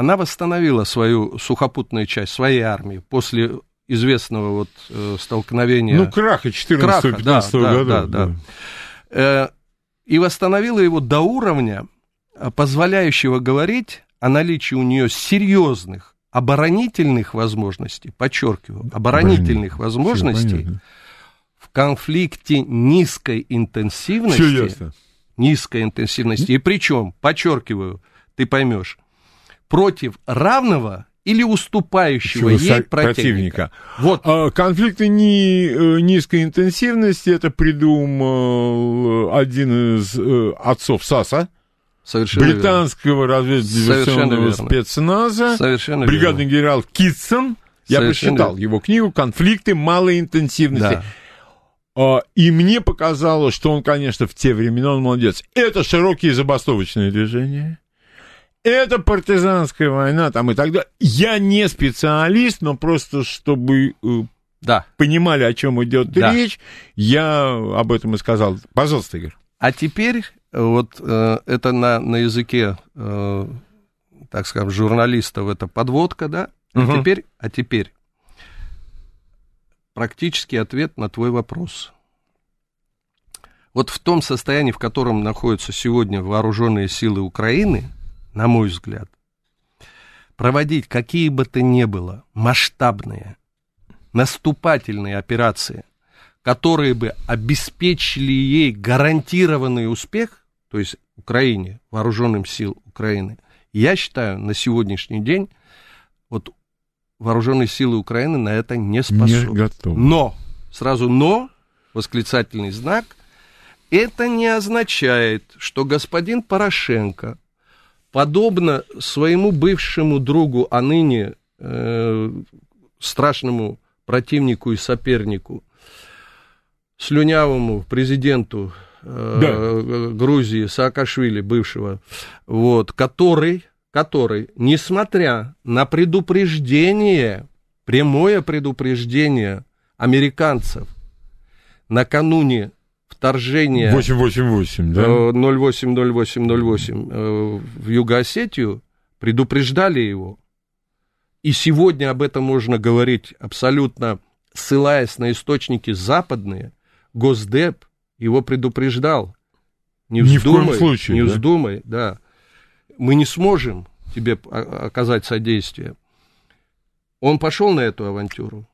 она восстановила свою сухопутную часть, своей армии после известного вот э, столкновения. Ну, краха 14-15 да, года. Да, да, да. Э, и восстановила его до уровня, э, позволяющего говорить о наличии у нее серьезных оборонительных возможностей, подчеркиваю, оборонительных Всё возможностей понятно. в конфликте низкой интенсивности. Всё ясно. Низкой интенсивности. И причем, подчеркиваю, ты поймешь, против равного или уступающего Чего ей со- противника. Вот, А, Конфликты ни, э, низкой интенсивности, это придумал э, один из э, отцов САСа, совершенно британского разведдиверсионного спецназа, Совершенно бригадный верно. генерал Китсон. Я Совершенно прочитал верно. его книгу «Конфликты малой интенсивности». Да. А, И мне показалось, что он, конечно, в те времена он молодец. Это широкие забастовочные движения. Это партизанская война там и так далее. Я не специалист, но просто чтобы э, Да. понимали, о чем идет Да. речь, я об этом и сказал. Пожалуйста, Игорь. А теперь э, вот э, это на, на языке, э, так скажем, журналистов это подводка, да? А Мгм. теперь, а теперь практический ответ на твой вопрос. Вот в том состоянии, в котором находятся сегодня вооруженные силы Украины, на мой взгляд, проводить какие бы то ни было масштабные наступательные операции, которые бы обеспечили ей гарантированный успех, то есть Украине, вооруженным сил Украины, я считаю, на сегодняшний день вот вооруженные силы Украины на это не Не способны. готов. Но, сразу но, восклицательный знак, это не означает, что господин Порошенко, подобно своему бывшему другу, а ныне э, страшному противнику и сопернику, слюнявому президенту э, Грузии Саакашвили, бывшего, вот, который, который, несмотря на предупреждение, прямое предупреждение американцев накануне вторжения 888, да? э, 080808 э, в Юго-Осетию, предупреждали его. И сегодня об этом можно говорить абсолютно ссылаясь на источники западные. Госдеп его предупреждал. Не Ни в коем вздумай, случае, не да? вздумай, да. Мы не сможем тебе оказать содействие. Он пошел на эту авантюру.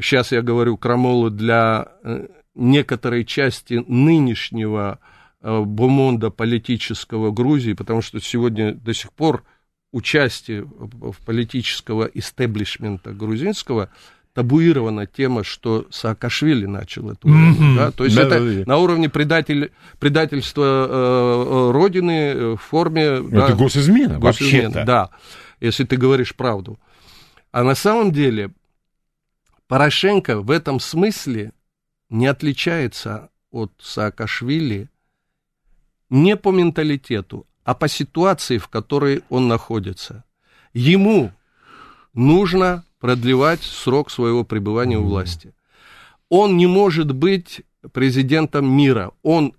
Сейчас я говорю крамолу для э, некоторой части нынешнего э, бомонда политического Грузии, потому что сегодня до сих пор участие в политического истеблишмента грузинского табуирована тема, что Саакашвили начал эту войну. Мгм. Да? То есть Да, это да, да. на уровне предатель, предательства э, э, Родины э, в форме... да, Это госизмена, Госизмена, вообще-то. Да, если ты говоришь правду. А на самом деле Порошенко в этом смысле не отличается от Саакашвили не по менталитету, а по ситуации, в которой он находится. Ему нужно продлевать срок своего пребывания у власти. Он не может быть президентом мира. Он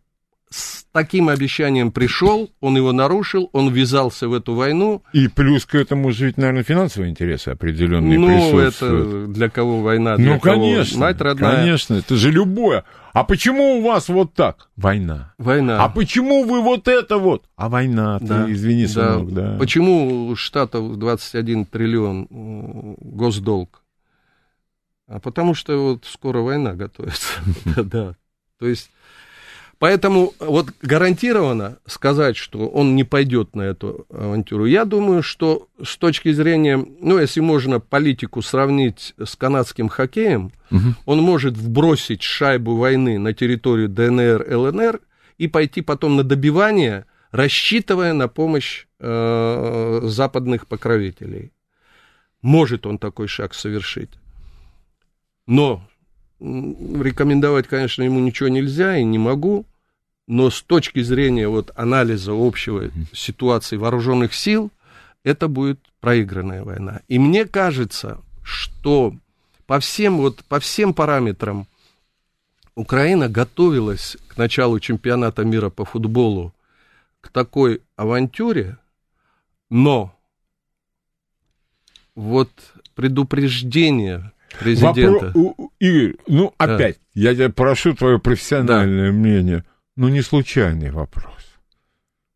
с таким обещанием пришел, он его нарушил, он ввязался в эту войну. И плюс к этому же ведь, наверное, финансовые интересы определенные Ну, присутствуют. это для кого война? Для Ну, кого конечно, Мать родная. конечно, это же любое. А почему у вас вот так? Война. Война. А почему вы вот это вот? А война, ты, Да, извини, да. сынок, да. Почему у Штатов 21 триллион м, госдолг? А потому что вот скоро война готовится. Да. То есть, поэтому вот гарантированно сказать, что он не пойдет на эту авантюру, я думаю, что с точки зрения, ну, если можно политику сравнить с канадским хоккеем, Мгм. он может вбросить шайбу войны на территорию ДНР, ЛНР и пойти потом на добивание, рассчитывая на помощь э, западных покровителей. Может он такой шаг совершить. Но рекомендовать, конечно, ему ничего нельзя и не могу, но с точки зрения вот анализа общего ситуации вооруженных сил, это будет проигранная война. И мне кажется, что по всем, вот, по всем параметрам Украина готовилась к началу чемпионата мира по футболу к такой авантюре, но вот предупреждение президента. Вопро... Игорь, ну опять, да. я тебя прошу твое профессиональное да. мнение. Ну не случайный вопрос.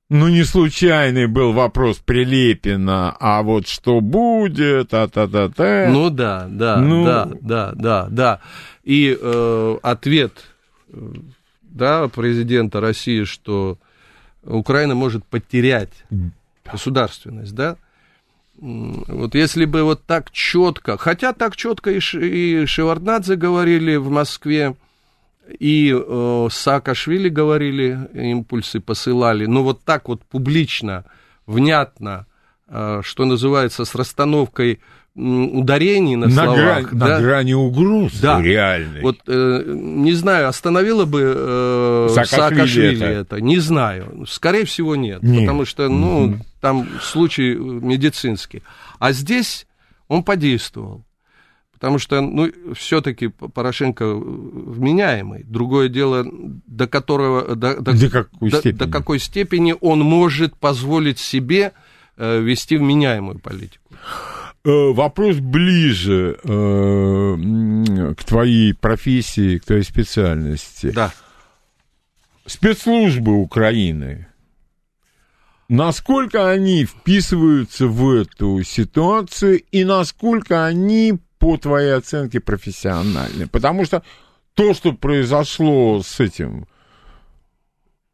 Ну, не случайный был вопрос Прилепина, а вот что будет, а та та та Ну да, да, ну... да, да, да, да. И э, ответ да, президента России, что Украина может потерять государственность, да, вот если бы вот так четко, хотя так четко и, Ш, и Шеварднадзе говорили в Москве, и э, Саакашвили говорили, импульсы посылали, но вот так вот публично, внятно, э, что называется, с расстановкой ударений на, на словах. Грани, да? На грани угроз да. реальной. Вот, э, не знаю, остановило бы э, Саакашвили, Саакашвили это. это, не знаю. Скорее всего, нет, нет. потому что, ну, угу. там случай медицинский. А здесь он подействовал. Потому что, ну, все-таки Порошенко вменяемый. Другое дело, до которого, до, до, до, какой, до, степени? до какой степени он может позволить себе э, вести вменяемую политику. Э, вопрос ближе э, к твоей профессии, к твоей специальности. Да. Спецслужбы Украины. Насколько они вписываются в эту ситуацию и насколько они по твоей оценке профессиональны? Потому что то, что произошло с этим...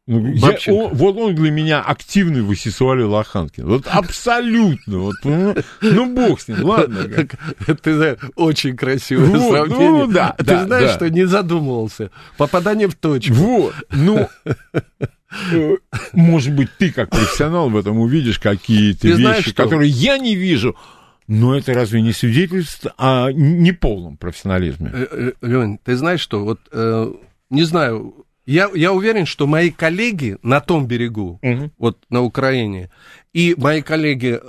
Ну, я, он, вот он для меня активный Васисуали Лоханкин. Вот абсолютно. Вот, ну, ну, бог с ним, ладно. Ты знаешь, очень красивое вот, сравнение. Ну, да, Ты да, знаешь, да. что не задумывался. Попадание в точку. Вот, ну, э, может быть, ты как профессионал в этом увидишь какие-то вещи, знаешь, которые я не вижу. Но это разве не свидетельство о неполном профессионализме? Э, э, Лень, ты знаешь что, вот э, не знаю, я, я уверен, что мои коллеги на том берегу, угу. вот на Украине, и мои коллеги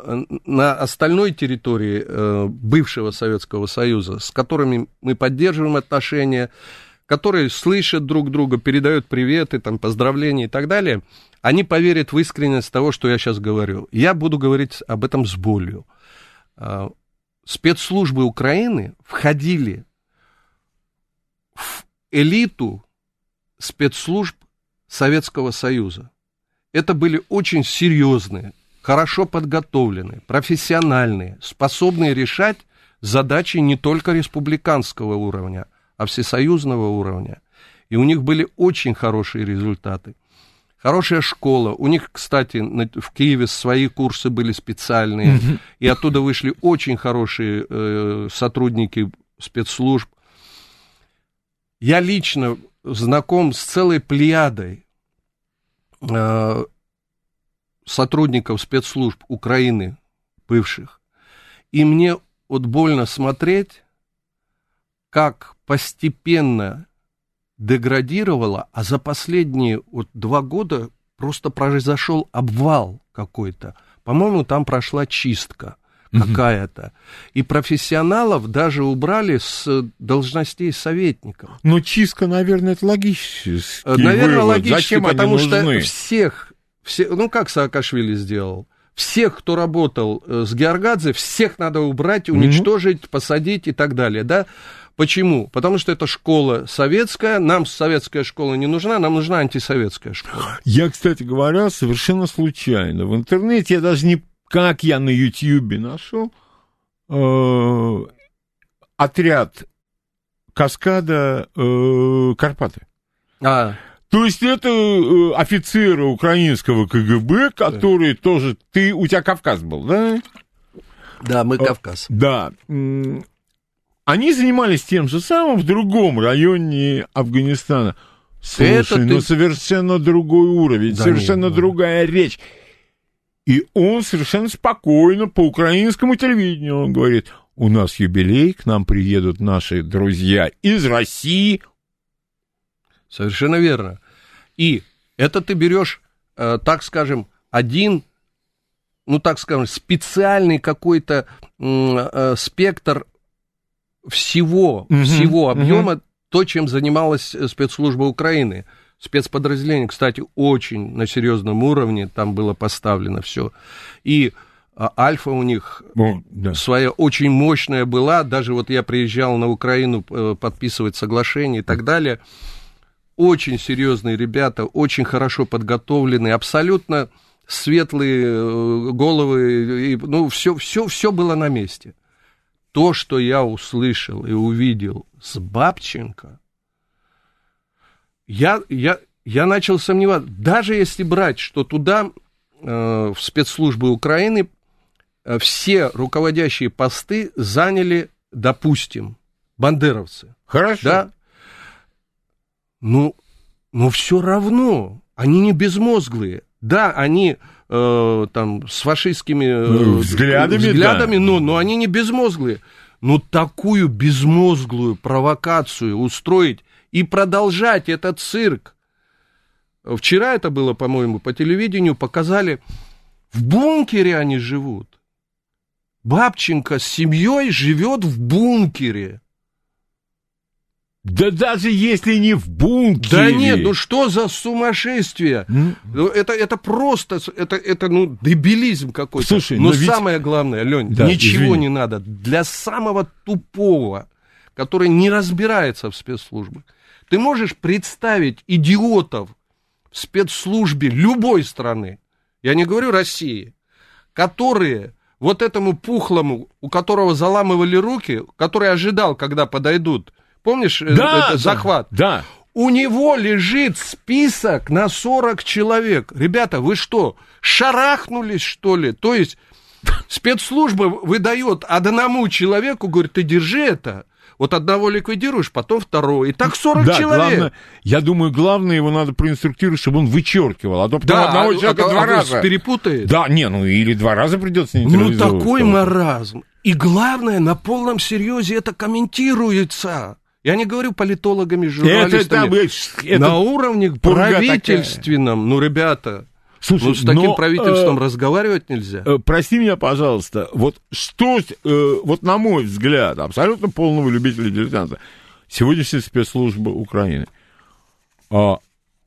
на остальной территории э, бывшего Советского Союза, с которыми мы поддерживаем отношения, которые слышат друг друга, передают приветы, там, поздравления и так далее, они поверят в искренность того, что я сейчас говорю. Я буду говорить об этом с болью. Спецслужбы Украины входили в элиту спецслужб Советского Союза. Это были очень серьезные, хорошо подготовленные, профессиональные, способные решать задачи не только республиканского уровня, а всесоюзного уровня. И у них были очень хорошие результаты. Хорошая школа. У них, кстати, в Киеве свои курсы были специальные, и оттуда вышли очень хорошие э, сотрудники спецслужб. Я лично знаком с целой плеядой э, сотрудников спецслужб Украины, бывших. И мне вот больно смотреть, как постепенно деградировала, а за последние вот два года просто произошел обвал какой-то. По-моему, там прошла чистка какая-то. И профессионалов даже убрали с должностей советников. Но чистка, наверное, это логически. Наверное, вывод. логически, Зачем потому что всех, все, ну как Саакашвили сделал? Всех, кто работал э, с Георгадзе, всех надо убрать, уничтожить, mm-hmm. посадить и так далее, да? Почему? Потому что это школа советская, нам советская школа не нужна, нам нужна антисоветская школа. Я, кстати говоря, совершенно случайно в интернете, я даже не как я на Ютьюбе нашел, э, отряд каскада э, Карпаты. А. То есть это э, офицеры украинского КГБ, которые да. тоже... Ты, у тебя Кавказ был, да? Да, мы Кавказ. Да. Они занимались тем же самым в другом районе Афганистана. Слушай, это ну ты... совершенно другой уровень, да совершенно нет, другая речь. И он совершенно спокойно по украинскому телевидению он говорит, у нас юбилей, к нам приедут наши друзья из России. Совершенно верно. И это ты берешь, э, так скажем, один, ну так скажем, специальный какой-то э, спектр всего, Мгм, всего объема, то, чем занималась э, спецслужба Украины. Спецподразделение, кстати, очень на серьезном уровне там было поставлено все. И а, Альфа у них Ну, да. своя очень мощная была. Даже вот я приезжал на Украину э, подписывать соглашение и так далее. Очень серьезные ребята, очень хорошо подготовленные, абсолютно светлые э, головы. И, ну, все, все, все было на месте. То, что я услышал и увидел с Бабченко, я, я, я начал сомневаться. Даже если брать, что туда, э, в спецслужбы Украины, э, все руководящие посты заняли, допустим, бандеровцы. Хорошо. Да? Ну, но все равно, они не безмозглые. Да, они э, там с фашистскими э, Ну, взглядами, взглядами да. но, но они не безмозглые. Но такую безмозглую провокацию устроить и продолжать этот цирк. Вчера это было, по-моему, по телевидению, показали, в бункере они живут. Бабченко с семьей живет в бункере. Да даже если не в бункере. Да нет, ну что за сумасшествие? Ну, Это, это просто, это, это ну, дебилизм какой-то. Слушай, но но ведь- самое главное, Лень, Да, ничего извини. не надо. Для самого тупого, который не разбирается в спецслужбах, ты можешь представить идиотов в спецслужбе любой страны, я не говорю России, которые вот этому пухлому, у которого заламывали руки, который ожидал, когда подойдут, помнишь, э, Да, это да, захват? Да. У него лежит список на 40 человек. Ребята, вы что, шарахнулись, что ли? То есть спецслужба выдает одному человеку, говорит, ты держи это. Вот одного ликвидируешь, потом второго. И так 40 да, человек. главное, я думаю, главное, его надо проинструктировать, чтобы он вычеркивал, а то потом да, одного а- человека а- два а раза. перепутает. Да, не, ну или два раза придется Ну, такой маразм. И главное, на полном серьезе это комментируется. Я не говорю политологами, Это, журналистами. это, это- на уровне правительственном. Ну, ребята, Слушай, ну, с таким но, правительством э, разговаривать нельзя. Э, Прости меня, пожалуйста, вот что, э, вот на мой взгляд, абсолютно полного любителя дилетанта, сегодняшняя спецслужба Украины, а,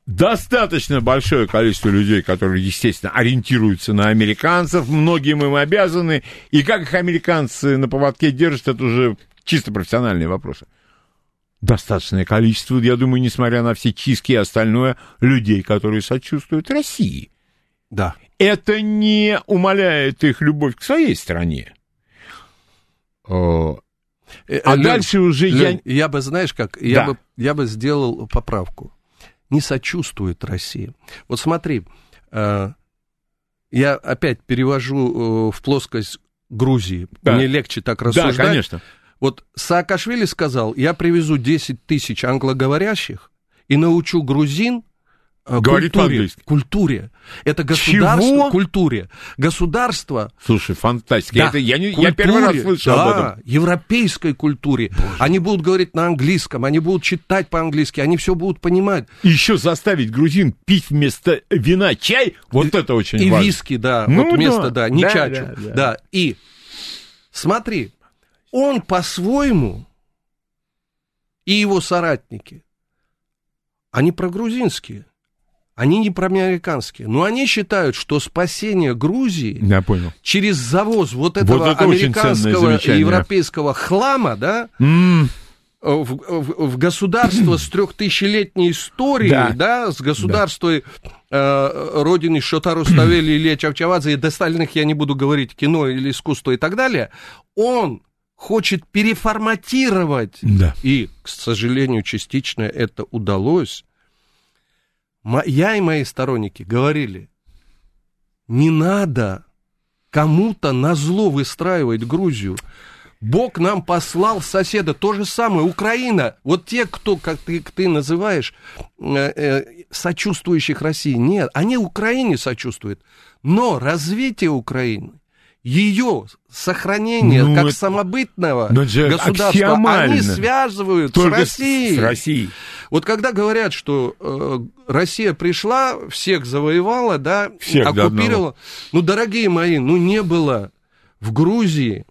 достаточно большое количество людей, которые, естественно, ориентируются на американцев, многим им обязаны, и как их американцы на поводке держат, это уже чисто профессиональные вопросы. Достаточное количество, я думаю, несмотря на все чистки и остальное, людей, которые сочувствуют России Да. это не умаляет их любовь к своей стране. О, Э, А Лёнь, дальше уже Лёнь, я... я бы, знаешь как, я, Да. бы, я бы сделал поправку. Не сочувствует Россия. Вот смотри, э, я опять перевожу э, в плоскость Грузии. Да. Мне легче так Да, рассуждать. конечно. Вот Саакашвили сказал, я привезу 10 тысяч англоговорящих и научу грузин э, Говорит культуре. Культуре. Это государство, Чего? культуре. Государство Слушай, фантастика. Да, Это я, не, я культуре, первый раз слышал да, об этом. европейской культуре. Они будут говорить на английском, они будут читать по-английски, они все будут понимать. Еще заставить грузин пить вместо вина чай, вот это очень И важно. виски, да, Ну вот вместо, да, да, не да, чачу. да, Да, да. и смотри, он по-своему и его соратники, они прогрузинские, они не проамериканские, но они считают, что спасение Грузии Я понял. через завоз вот этого это очень ценное американского и европейского хлама, да, М, в, в- в государство с трехтысячелетней историей, Да. да, с государства э, родины Шотару Ставели или Чавчавадзе, и до остальных я не буду говорить, кино или искусство и так далее, он хочет переформатировать, Да. и, к сожалению, частично это удалось. Я и мои сторонники говорили, не надо кому-то на зло выстраивать Грузию. Бог нам послал соседа. То же самое, Украина. Вот те, кто, как ты, ты называешь, э, э, сочувствующих России, нет, они Украине сочувствуют. Но развитие Украины ее сохранение Ну, как это- самобытного Но же государства они связывают Только с Россией. С Россией. Вот когда говорят, что э, Россия пришла, всех завоевала, да, Всех оккупировала. Ну, дорогие мои, ну не было в Грузии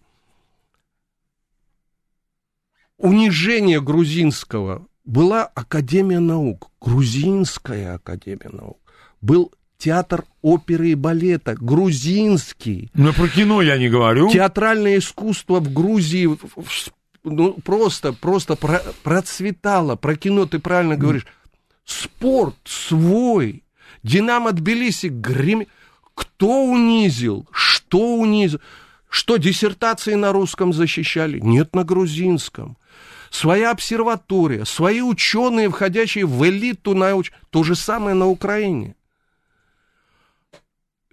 унижения грузинского. Была Академия наук, Грузинская Академия наук. Был театр оперы и балета, грузинский. Но про кино я не говорю. Театральное искусство в Грузии ну, просто, просто про- процветало. Про кино ты правильно говоришь. Спорт свой. Динамо Тбилиси грем... Кто унизил? Что унизил? Что, диссертации на русском защищали? Нет, на грузинском. Своя обсерватория, свои ученые, входящие в элиту науч... То же самое на Украине.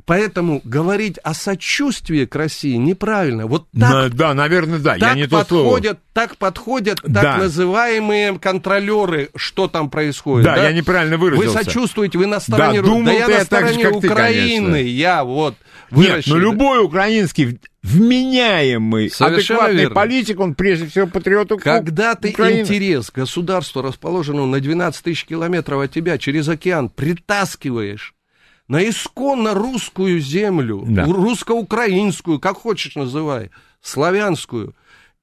Поэтому говорить о сочувствии к России неправильно. Вот так На- да, наверное, да. я так не то слово. подходят, так подходят Да. так называемые контролеры, что там происходит. Да, я неправильно Вы выразился. сочувствуете, вы на стороне Да, думал да я ты на я же, стороне ты, Украины, конечно. я вот Нет, выращен. но любой украинский вменяемый, Совершенно адекватный верно. политик, он прежде всего патриот Ук- Когда ты Украины. интерес государства, расположенного на 12 тысяч километров от тебя, через океан, притаскиваешь на исконно русскую землю, Да. русско-украинскую, как хочешь называй, славянскую,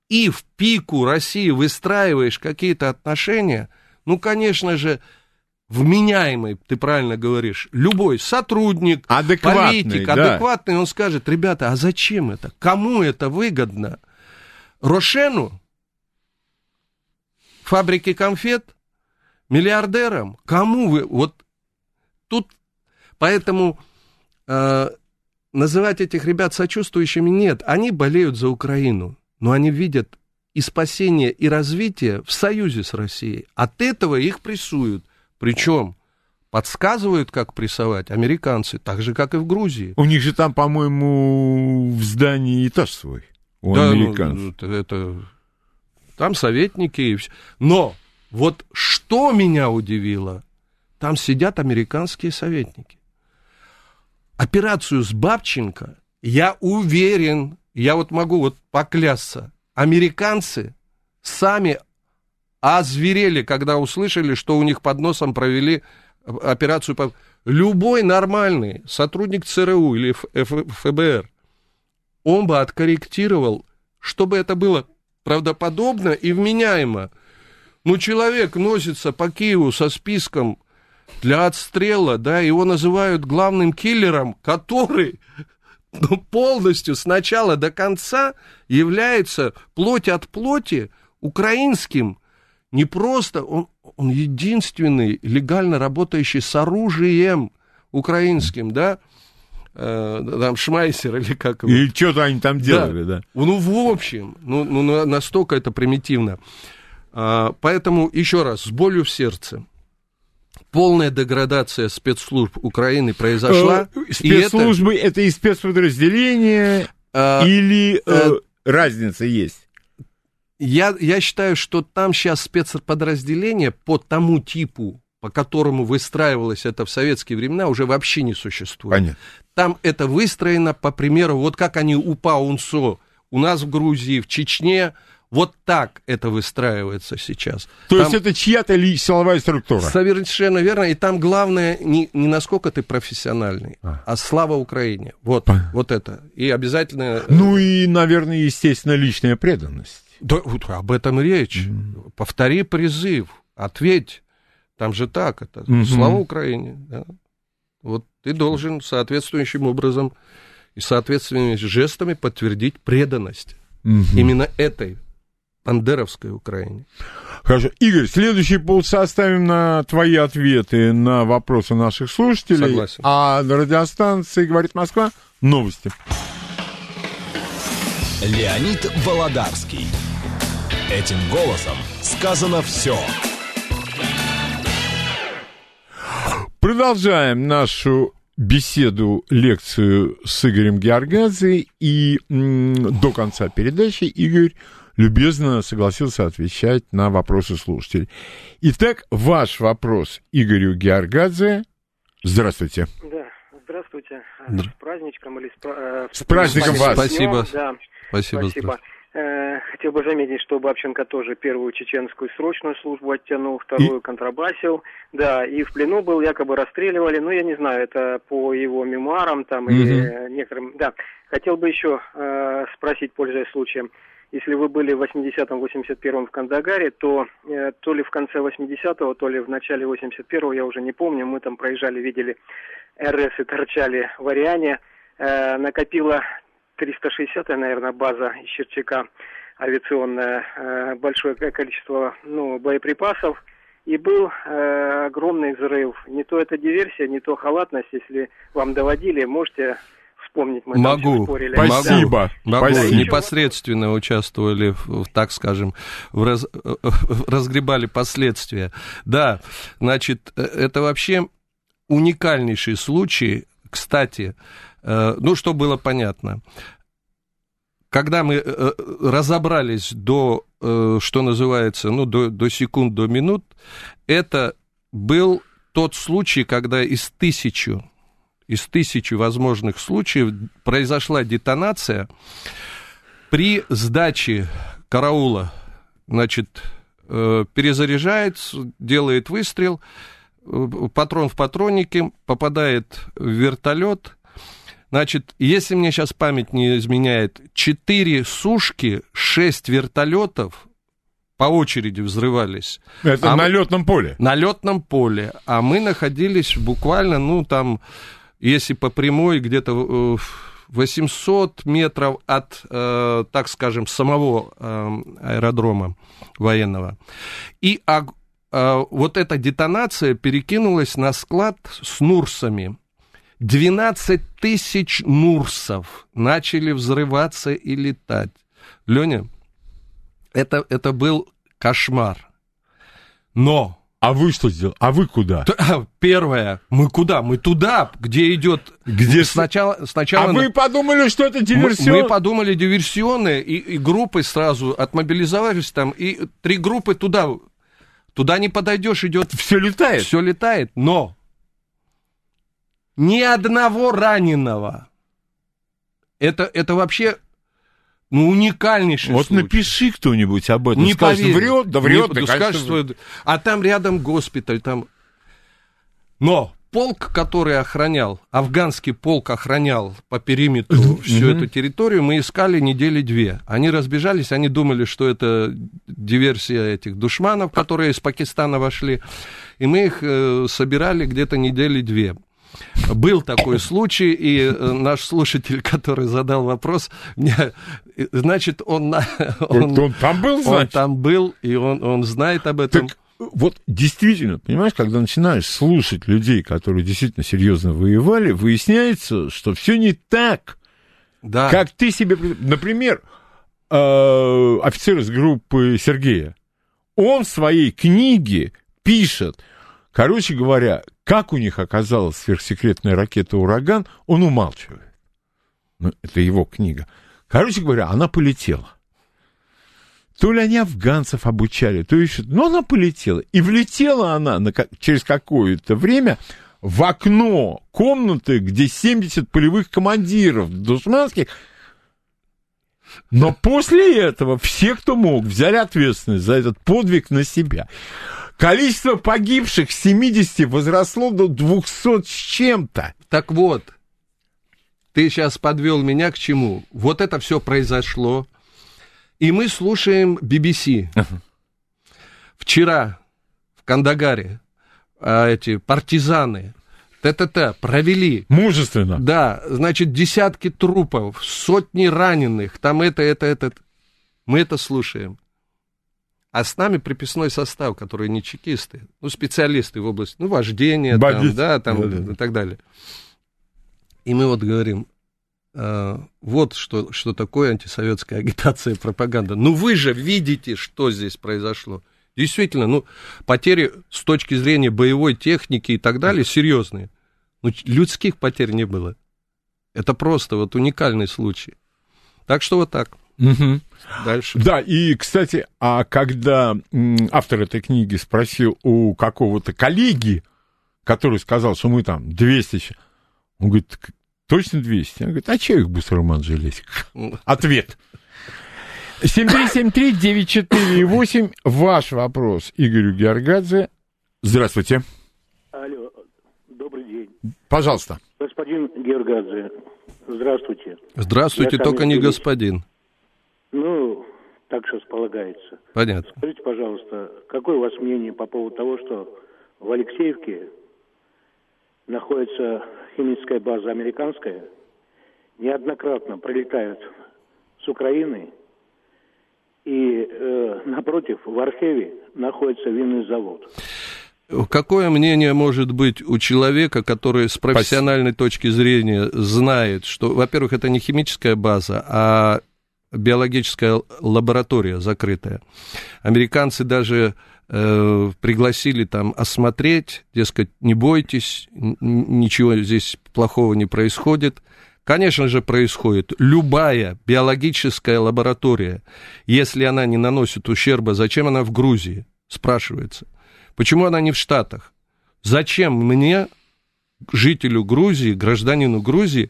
и в пику России выстраиваешь какие-то отношения, ну, конечно же, вменяемый, ты правильно говоришь, любой сотрудник, Адекватный, политик, да. адекватный, он скажет, ребята, а зачем это? Кому это выгодно? Рошену? Фабрике конфет? Миллиардерам? Кому вы? Вот тут, поэтому э, называть этих ребят сочувствующими нет. Они болеют за Украину, но они видят и спасение, и развитие в союзе с Россией. От этого их прессуют. Причем подсказывают, как прессовать американцы, так же, как и в Грузии. У них же там, по-моему, в здании этаж свой. У Да, ну, американцев. это, это- там советники и всё. Но вот что меня удивило, там сидят американские советники. Операцию с Бабченко, я уверен, я вот могу вот поклясться, американцы сами озверели, когда услышали, что у них под носом провели операцию по... Любой нормальный сотрудник ЦРУ или ФБР, он бы откорректировал, чтобы это было правдоподобно и вменяемо. Ну, человек носится по Киеву со списком для отстрела, да, его называют главным киллером, который ну, полностью с начала до конца является плоть от плоти украинским. Не просто, он, он единственный легально работающий с оружием украинским, да, Э, там Шмайсер или как его. И что-то они там делали, да. Ну, в общем, ну, ну, на- настолько это примитивно. А, поэтому, еще раз, с болью в сердце. Полная деградация спецслужб Украины произошла. Э, и это, Спецслужбы это и спецподразделения, а, или э, э, разница есть? я, я считаю, что там сейчас спецподразделения по тому типу, по которому выстраивалось это в советские времена, уже вообще не существует. Понятно. Там это выстроено по примеру, вот как они УПА УНСО у нас в Грузии, в Чечне, вот так это выстраивается сейчас. То Там- есть это чья-то ли силовая структура? Совершенно верно. И там главное не, не насколько ты профессиональный, А. а, слава Украине. Вот, Понятно. вот это. И обязательно... Ну и, наверное, естественно, личная преданность. Да, вот об этом речь. Повтори призыв, ответь. Там же так, это Мгм. слава Украине. да. Вот ты должен соответствующим образом и соответственными жестами подтвердить преданность Мгм. именно этой бандеровской Украине. Хорошо. Игорь, следующий полчаса оставим на твои ответы на вопросы наших слушателей. Согласен. А на радиостанции «Говорит Москва» новости. Леонид Володарский. Этим голосом сказано все. Продолжаем нашу беседу, лекцию с Игорем Георгадзе. И м, до конца передачи Игорь любезно согласился отвечать на вопросы слушателей. Итак, ваш вопрос Игорю Георгадзе. Здравствуйте. Да, здравствуйте. здравствуйте. С праздничком или с, э, с праздником вас. Спасибо. Да. Спасибо. Спасибо. Э, хотел бы заметить, что Бабченко тоже первую чеченскую срочную службу оттянул, вторую и... контрабасил. Да, и в плену был, якобы расстреливали. Ну, я не знаю, это по его мемуарам там угу. или некоторым... Да, хотел бы еще э, спросить, пользуясь случаем. Если вы были в 80-м, 81-м в Кандагаре, то э, то ли в конце 80-го, то ли в начале 81-го, я уже не помню, мы там проезжали, видели РС и торчали в Ариане. Э, накопило 360-я, наверное, база из Черчака авиационная, э, большое количество ну, боеприпасов. И был э, огромный взрыв. Не то это диверсия, не то халатность. Если вам доводили, можете вспомнить. Мы могу, спорили. спасибо. Да. Могу. спасибо. Непосредственно участвовали, в, так скажем, в раз, разгребали последствия. Да, значит, э, это вообще уникальнейший случай. Кстати, Э, ну, что было понятно. Когда мы э, разобрались до, что называется, ну, до, до секунд, до минут, это был тот случай, когда из тысячи, из тысячи возможных случаев произошла детонация при сдаче караула, значит, перезаряжается, делает выстрел, патрон в патроннике, попадает в вертолет, Значит, если мне сейчас память не изменяет, 4 сушки, 6 вертолетов по очереди взрывались. Это а на мы... летном поле? На летном поле. А мы находились буквально, ну, там, если по прямой, где-то 800 метров от, э, так скажем, самого э, аэродрома военного. И э, вот эта детонация перекинулась на склад с Нурсами. 12 тысяч Нурсов начали взрываться и летать. Леня, это, это был кошмар. Но... А вы что сделали? А вы куда? А, первое, мы куда? Мы туда, где идет... Где сначала... сначала а вы подумали, что это диверсион? Мы, мы подумали диверсионные, и, и группы сразу отмобилизовались там, и три группы туда. Туда не подойдешь, идет... Все летает? Все летает, но ни одного раненого. Это, это вообще ну, уникальнейший вот случай. напиши кто-нибудь об этом. Не скажет, врет, да врет. Не, да скажет, что... А там рядом госпиталь, там... Но полк, который охранял, афганский полк охранял по периметру всю эту территорию, мы искали недели две. Они разбежались, они думали, что это диверсия этих душманов, которые из Пакистана вошли, и мы их э, собирали где-то недели две. Был такой случай, и э, наш слушатель, который задал вопрос, мне, значит, он, он, он там был, значит? Он там был, и он, он знает об этом. Так вот действительно, понимаешь, когда начинаешь слушать людей, которые действительно серьезно воевали, выясняется, что все не так, да. как ты себе... Например, э, офицер из группы Сергея, он в своей книге пишет, короче говоря, как у них оказалась сверхсекретная ракета «Ураган», он умалчивает. Ну, это его книга. Короче говоря, она полетела. То ли они афганцев обучали, то еще... Но она полетела. И влетела она на, через какое-то время в окно комнаты, где 70 полевых командиров душманских. Но после этого все, кто мог, взяли ответственность за этот подвиг на себя. Количество погибших с 70 возросло до 200 с чем-то. Так вот, ты сейчас подвел меня к чему? Вот это все произошло. И мы слушаем BBC. Вчера в Кандагаре а, эти партизаны ТТТ провели. Мужественно. Да, значит, десятки трупов, сотни раненых, там это, это, это. Мы это слушаем. А с нами приписной состав, которые не чекисты, ну, специалисты в области, ну, вождения, там, да, там, да, да. и так далее. И мы вот говорим, а, вот что, что такое антисоветская агитация и пропаганда. Ну вы же видите, что здесь произошло. Действительно, ну, потери с точки зрения боевой техники и так далее серьезные. Но людских потерь не было. Это просто вот уникальный случай. Так что вот так. Угу. Дальше. Да, и, кстати, а когда автор этой книги спросил у какого-то коллеги, который сказал, что мы там 200 Он говорит, точно 200? Он говорит, а че их Бусурман жалеть? Ну. Ответ. Он говорит, а че их Бусурман жалеть? Ответ. 7373-94,8. Ваш вопрос Игорю Георгадзе. Здравствуйте. Алло, добрый день. Пожалуйста. Господин Георгадзе, здравствуйте. Здравствуйте, Я только не господин. Ну, так сейчас полагается. Понятно. Скажите, пожалуйста, какое у вас мнение по поводу того, что в Алексеевке находится химическая база американская, неоднократно прилетают с Украины, и э, напротив, в Археве находится винный завод. Какое мнение может быть у человека, который с профессиональной точки зрения знает, что, во-первых, это не химическая база, а биологическая лаборатория закрытая. Американцы даже э, пригласили там осмотреть, дескать, не бойтесь, ничего здесь плохого не происходит. Конечно же, происходит. Любая биологическая лаборатория, если она не наносит ущерба, зачем она в Грузии, спрашивается. Почему она не в Штатах? Зачем мне, жителю Грузии, гражданину Грузии,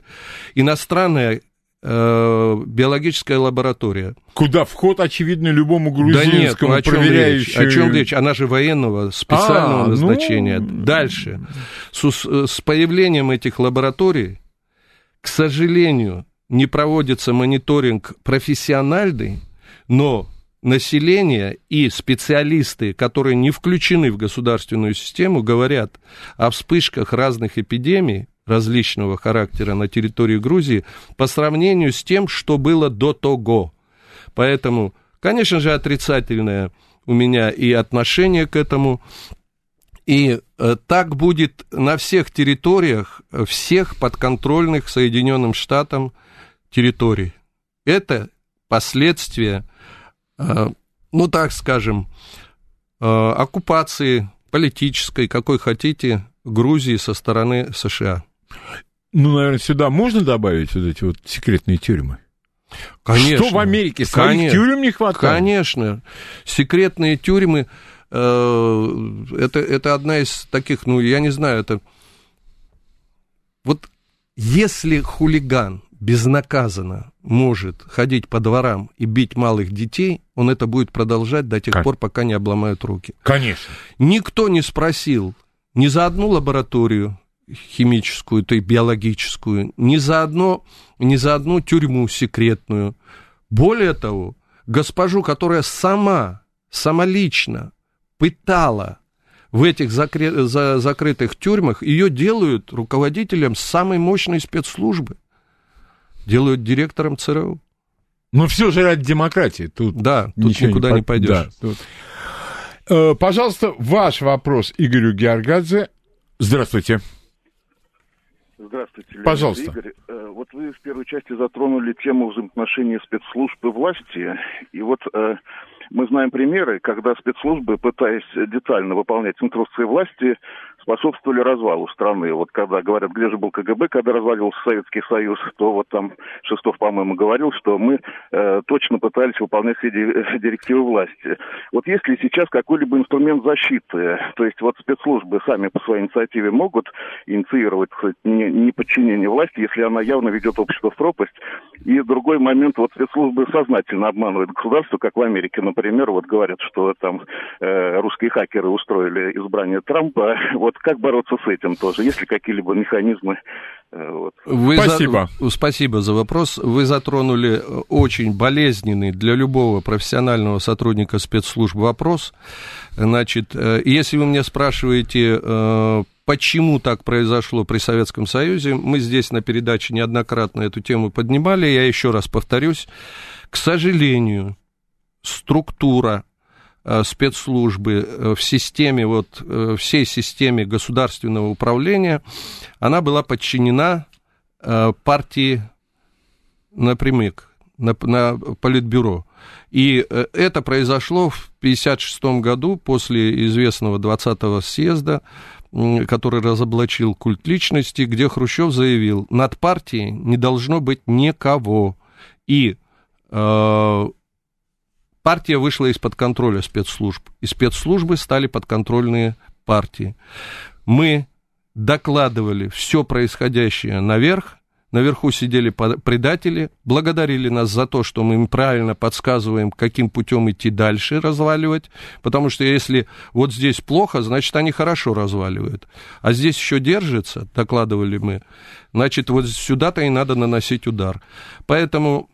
иностранная биологическая лаборатория? Куда вход, очевидно, любому Да нет, ну грузинскому о чем речь? проверяющему. О чем речь? Она же военного, специального А, ну. назначения. Дальше. С, ус- с появлением этих лабораторий, к сожалению, не проводится мониторинг профессиональный, но население и специалисты, которые не включены в государственную систему, говорят о вспышках разных эпидемий различного характера на территории Грузии по сравнению с тем, что было до того. Поэтому, конечно же, отрицательное у меня и отношение к этому. И э, так будет на всех территориях, э, всех подконтрольных Соединенным Штатам территорий. Это последствия, э, ну так скажем, оккупации политической, какой хотите, Грузии со стороны США. Ну, наверное, сюда можно добавить вот эти вот секретные тюрьмы? Конечно. Что в Америке? Своих Конечно. тюрем не хватает? Конечно. Секретные тюрьмы э, это, это одна из таких, ну, я не знаю, это. Вот если хулиган безнаказанно может ходить по дворам и бить малых детей, он это будет продолжать до тех Как? пор, пока не обломают руки. Конечно. Никто не спросил ни за одну лабораторию химическую, то есть биологическую, ни за, одно, ни за одну тюрьму секретную. Более того, госпожу, которая сама, самолично пытала в этих закре- за- закрытых тюрьмах, ее делают руководителем самой мощной спецслужбы. Делают директором ЦРУ. Но все же ради демократии. Тут Да, тут никуда по- не пойдешь. Да, тут. Э, Пожалуйста, ваш вопрос Игорю Георгадзе. Здравствуйте. Здравствуйте, Леонид Пожалуйста. Игорь. Э, Вот вы в первой части затронули тему взаимоотношений спецслужб и власти. И вот э, мы знаем примеры, когда спецслужбы, пытаясь детально выполнять инструкции власти, способствовали развалу страны. Вот когда говорят, где же был КГБ, когда разваливался Советский Союз, то вот там Шестов, по-моему, говорил, что мы э, точно пытались выполнять все ди- директивы власти. Вот есть ли сейчас какой-либо инструмент защиты? То есть вот спецслужбы сами по своей инициативе могут инициировать сказать, не- неподчинение власти, если она явно ведет общество в пропасть. И другой момент, вот спецслужбы сознательно обманывают государство, как в Америке, например, вот говорят, что там э, русские хакеры устроили избрание Трампа. Вот как бороться с этим тоже? Есть ли какие-либо механизмы? э, вот? Вы Спасибо. За, спасибо за вопрос. Вы затронули э, очень болезненный для любого профессионального сотрудника спецслужб вопрос. Значит, э, если вы меня спрашиваете, э, почему так произошло при Советском Союзе, мы здесь на передаче неоднократно эту тему поднимали. Я еще раз повторюсь. К сожалению, структура э, спецслужбы э, в системе, вот, э, всей системе государственного управления, она была подчинена э, партии напрямик, на, на политбюро. И э, это произошло в 1956 году после известного 20-го съезда, который разоблачил культ личности, где Хрущев заявил, над партией не должно быть никого. И э, партия вышла из-под контроля спецслужб, и спецслужбы стали подконтрольные партии. Мы докладывали все происходящее наверх, Наверху сидели предатели, благодарили нас за то, что мы им правильно подсказываем, каким путем идти дальше разваливать, потому что если вот здесь плохо, значит, они хорошо разваливают. А здесь еще держится, докладывали мы, значит, вот сюда-то и надо наносить удар. Поэтому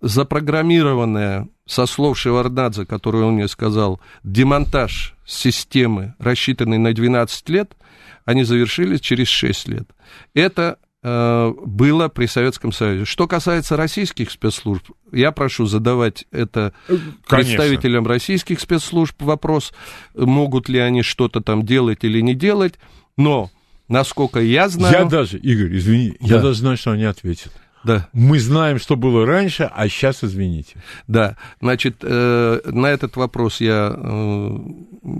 запрограммированная, со слов Шеварднадзе, которую он мне сказал, демонтаж системы, рассчитанной на 12 лет, они завершились через 6 лет. Это Э, было при Советском Союзе. Что касается российских спецслужб, я прошу задавать это Конечно. представителям российских спецслужб вопрос, могут ли они что-то там делать или не делать, но, насколько я знаю... Я даже, Игорь, извини, да. я даже знаю, что они ответят. Да. Мы знаем, что было раньше, а сейчас извините. Да, значит, э, на этот вопрос я э,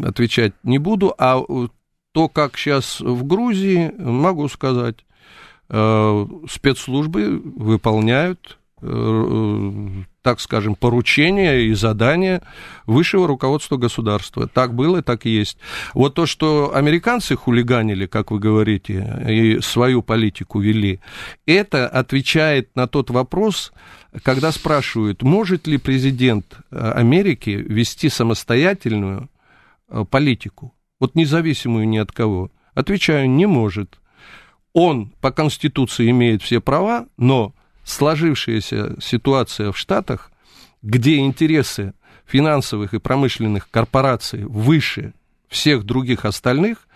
отвечать не буду, а то, как сейчас в Грузии, могу сказать. Э, спецслужбы выполняют, э, так скажем, поручения и задания высшего руководства государства. Так было, так и есть. Вот то, что американцы хулиганили, как вы говорите, и свою политику вели, это отвечает на тот вопрос, когда спрашивают, может ли президент Америки вести самостоятельную э, политику, вот независимую ни от кого. Отвечаю, не может он по Конституции имеет все права, но сложившаяся ситуация в Штатах, где интересы финансовых и промышленных корпораций выше всех других остальных,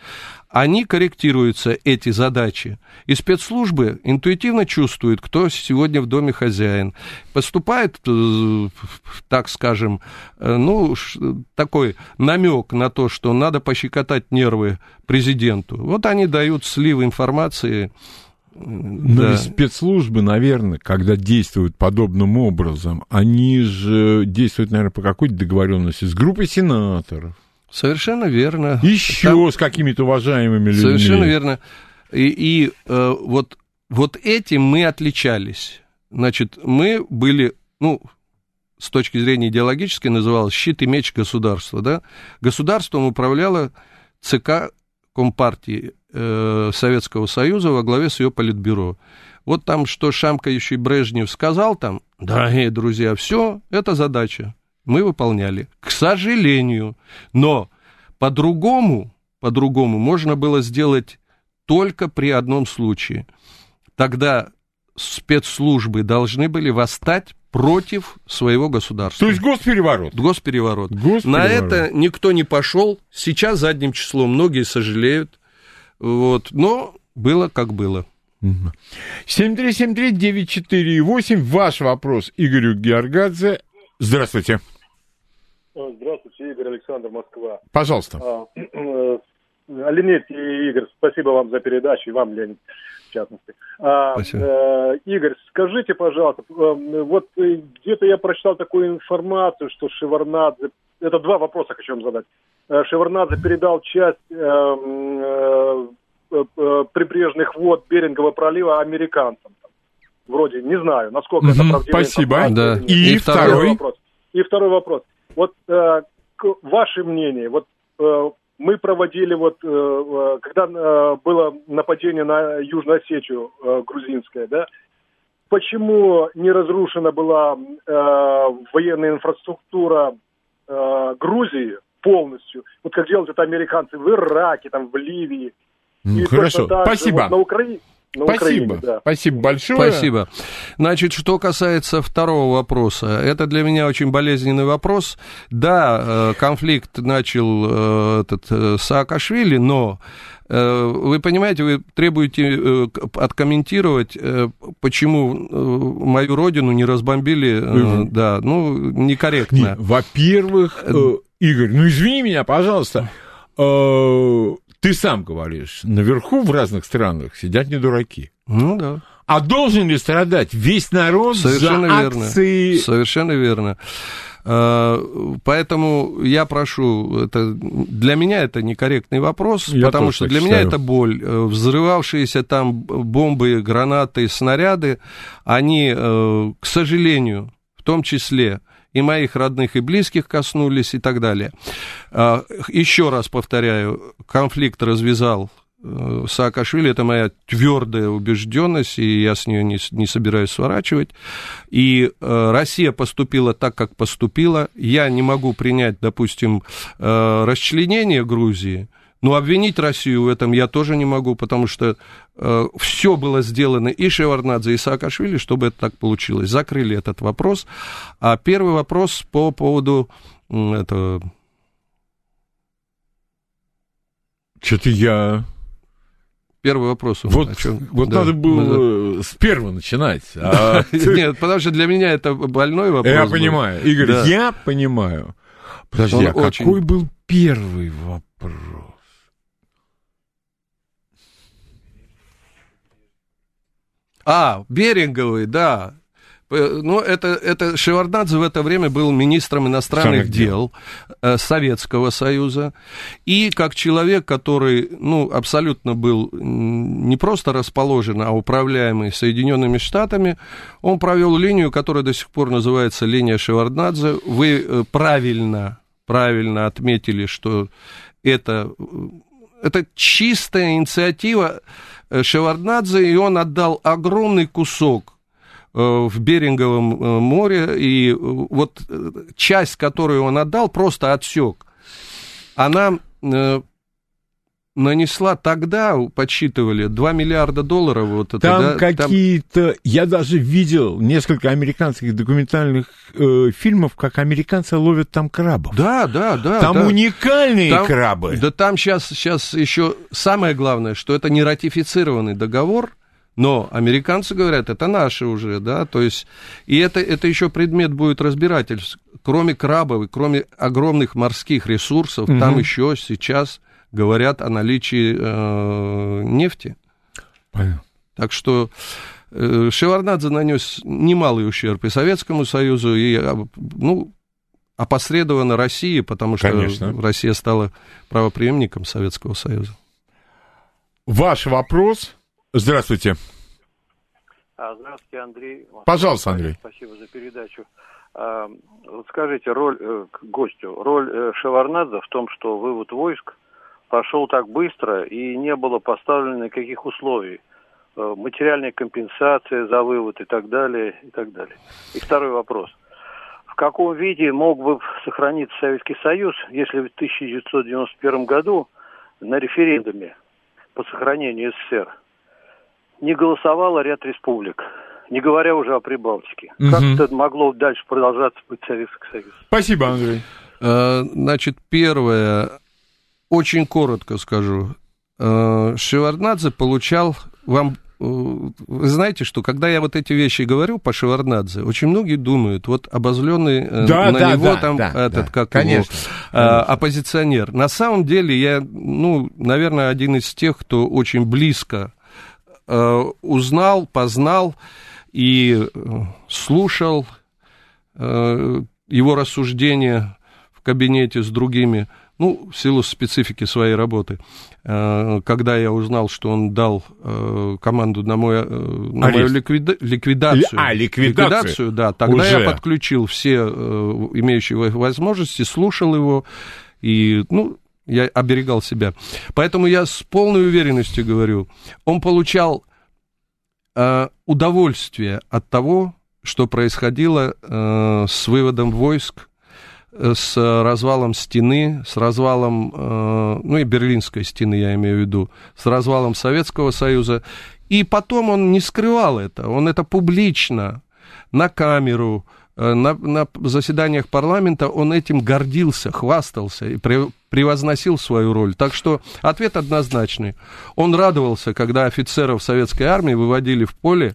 они корректируются, эти задачи. И спецслужбы интуитивно чувствуют, кто сегодня в доме хозяин. Поступает, э, так скажем, э, ну, такой намек на то, что надо пощекотать нервы президенту. Вот они дают слив информации. Но да. спецслужбы, наверное, когда действуют подобным образом, они же действуют, наверное, по какой-то договоренности с группой сенаторов Совершенно верно. Еще Там... с какими-то уважаемыми людьми. Совершенно верно. И, и э, вот, вот этим мы отличались. Значит, мы были, ну, с точки зрения идеологической, называлось щит и меч государства. Да? Государством управляла ЦК Компартии э, Советского Союза во главе с ее политбюро. Вот там, что шамкающий Брежнев сказал там, дорогие друзья, все, это задача мы выполняли. К сожалению. Но по-другому, по-другому можно было сделать только при одном случае. Тогда спецслужбы должны были восстать против своего государства. То есть госпереворот. Госпереворот. госпереворот. На это никто не пошел. Сейчас задним числом многие сожалеют. Вот. Но было как было. 7373948. Ваш вопрос Игорю Георгадзе. Здравствуйте. Здравствуйте, Игорь Александр, Москва. Пожалуйста. А, э, Леонид и Игорь, спасибо вам за передачу, и вам, Леонид, в частности. А, спасибо. Э, Игорь, скажите, пожалуйста, э, вот где-то я прочитал такую информацию, что Шеварнадзе, это два вопроса хочу вам задать. Шеварнадзе передал часть прибрежных вод Берингового пролива американцам. Вроде, не знаю, насколько это правдиво. Спасибо. Да. И, и второй вопрос. И второй вопрос. Вот э, ваше мнение, вот э, мы проводили вот, э, э, когда э, было нападение на Южную Осетию э, грузинское, да, почему не разрушена была э, военная инфраструктура э, Грузии полностью, вот как делают это американцы в Ираке, там, в Ливии. И Хорошо, спасибо. Вот на Украине на Спасибо. Украине, да. Спасибо большое. Спасибо. Значит, что касается второго вопроса, это для меня очень болезненный вопрос. Да, э, конфликт начал э, этот э, Саакашвили, но вы понимаете, вы требуете откомментировать, почему мою родину не разбомбили, угу. да, ну, некорректно. Во-первых, Игорь, ну извини меня, пожалуйста, ты сам говоришь, наверху в разных странах сидят не дураки. Ну да. А должен ли страдать весь народ Совершенно за верно. акции? Совершенно верно. А, поэтому я прошу, это, для меня это некорректный вопрос, я потому что для считаю. меня это боль. Э, взрывавшиеся там бомбы, гранаты, снаряды, они, э, к сожалению, в том числе и моих родных и близких коснулись и так далее. А, еще раз повторяю, конфликт развязал э, Саакашвили, это моя твердая убежденность, и я с нее не, не собираюсь сворачивать. И э, Россия поступила так, как поступила. Я не могу принять, допустим, э, расчленение Грузии, но обвинить Россию в этом я тоже не могу, потому что э, все было сделано и Шеварнадзе, и Саакашвили, чтобы это так получилось. Закрыли этот вопрос. А первый вопрос по поводу э, этого Что-то я... Первый вопрос. у Вот, чём? вот Да. надо было с первого начинать. а Нет, потому что для меня это больной вопрос. Я был. понимаю. Игорь, Да. я понимаю. Подожди, Он а очень- какой был первый вопрос? А, Беринговый, да. Ну, это, это Шеварднадзе в это время был министром иностранных Иностранных дел э, Советского Союза. И как человек, который, ну, абсолютно был не просто расположен, а управляемый Соединенными Штатами, он провел линию, которая до сих пор называется линия Шеварднадзе. Вы э, правильно, правильно отметили, что это, э, это чистая инициатива Шеварднадзе, и он отдал огромный кусок э, в Беринговом э, море, и э, вот э, часть, которую он отдал, просто отсек. Она э, нанесла тогда, подсчитывали, 2 миллиарда долларов. Вот это, Там да, какие-то... Я даже видел несколько американских документальных э, фильмов, как американцы ловят там крабов. Да, да, да. там да. уникальные Там- крабы. Да там сейчас, сейчас еще самое главное, что это не ратифицированный договор, но американцы говорят, это наши уже, да, то есть, и это, это еще предмет будет разбирательств. Кроме крабов и кроме огромных морских ресурсов, Мгм. там еще сейчас говорят о наличии э, нефти. Понятно. Так что э, Шеварнадзе нанес немалый ущерб и Советскому Союзу, и, а, ну, опосредованно России, потому что Конечно. Россия стала правопреемником Советского Союза. Ваш вопрос. Здравствуйте. А, Здравствуйте, Андрей. Пожалуйста, Андрей. Спасибо за передачу. А, Вот скажите, роль э, к гостю, роль э, Шеварнадзе в том, что вывод войск пошел так быстро и не было поставлено никаких условий. Э, Материальная компенсация за вывод и так далее, и так далее. И второй вопрос. В каком виде мог бы сохраниться Советский Союз, если в 1991 году на референдуме по сохранению СССР не голосовало ряд республик, не говоря уже о Прибалтике. Как Мгм. это могло дальше продолжаться быть Советский Союз? Спасибо, Андрей. Э, Значит, первое, очень коротко скажу. Э, Шеварднадзе получал вам... э, Вы знаете, что когда я вот эти вещи говорю по Шеварднадзе, очень многие думают, вот обозленный э, Да, на да, него да, там да, этот, да, как конечно, его, конечно. оппозиционер. На самом деле я, ну, наверное, один из тех, кто очень близко э, узнал, познал и слушал э, его рассуждения в кабинете с другими, ну, в силу специфики своей работы. Э, Когда я узнал, что он дал э, команду на, мой, э, на мою Арест. ликвида- ликвидацию, А, ликвидацию. да, тогда Уже. я подключил все имеющие возможности, слушал его, и, ну, я оберегал себя. Поэтому я с полной уверенностью говорю, он получал э, удовольствие от того, что происходило э, с выводом войск, с развалом стены, с развалом, э, ну и Берлинской стены, я имею в виду, с развалом Советского Союза. И потом он не скрывал это, он это публично, на камеру, э, на, на заседаниях парламента он этим гордился, хвастался и пре- превозносил свою роль. Так что ответ однозначный. Он радовался, когда офицеров советской армии выводили в поле,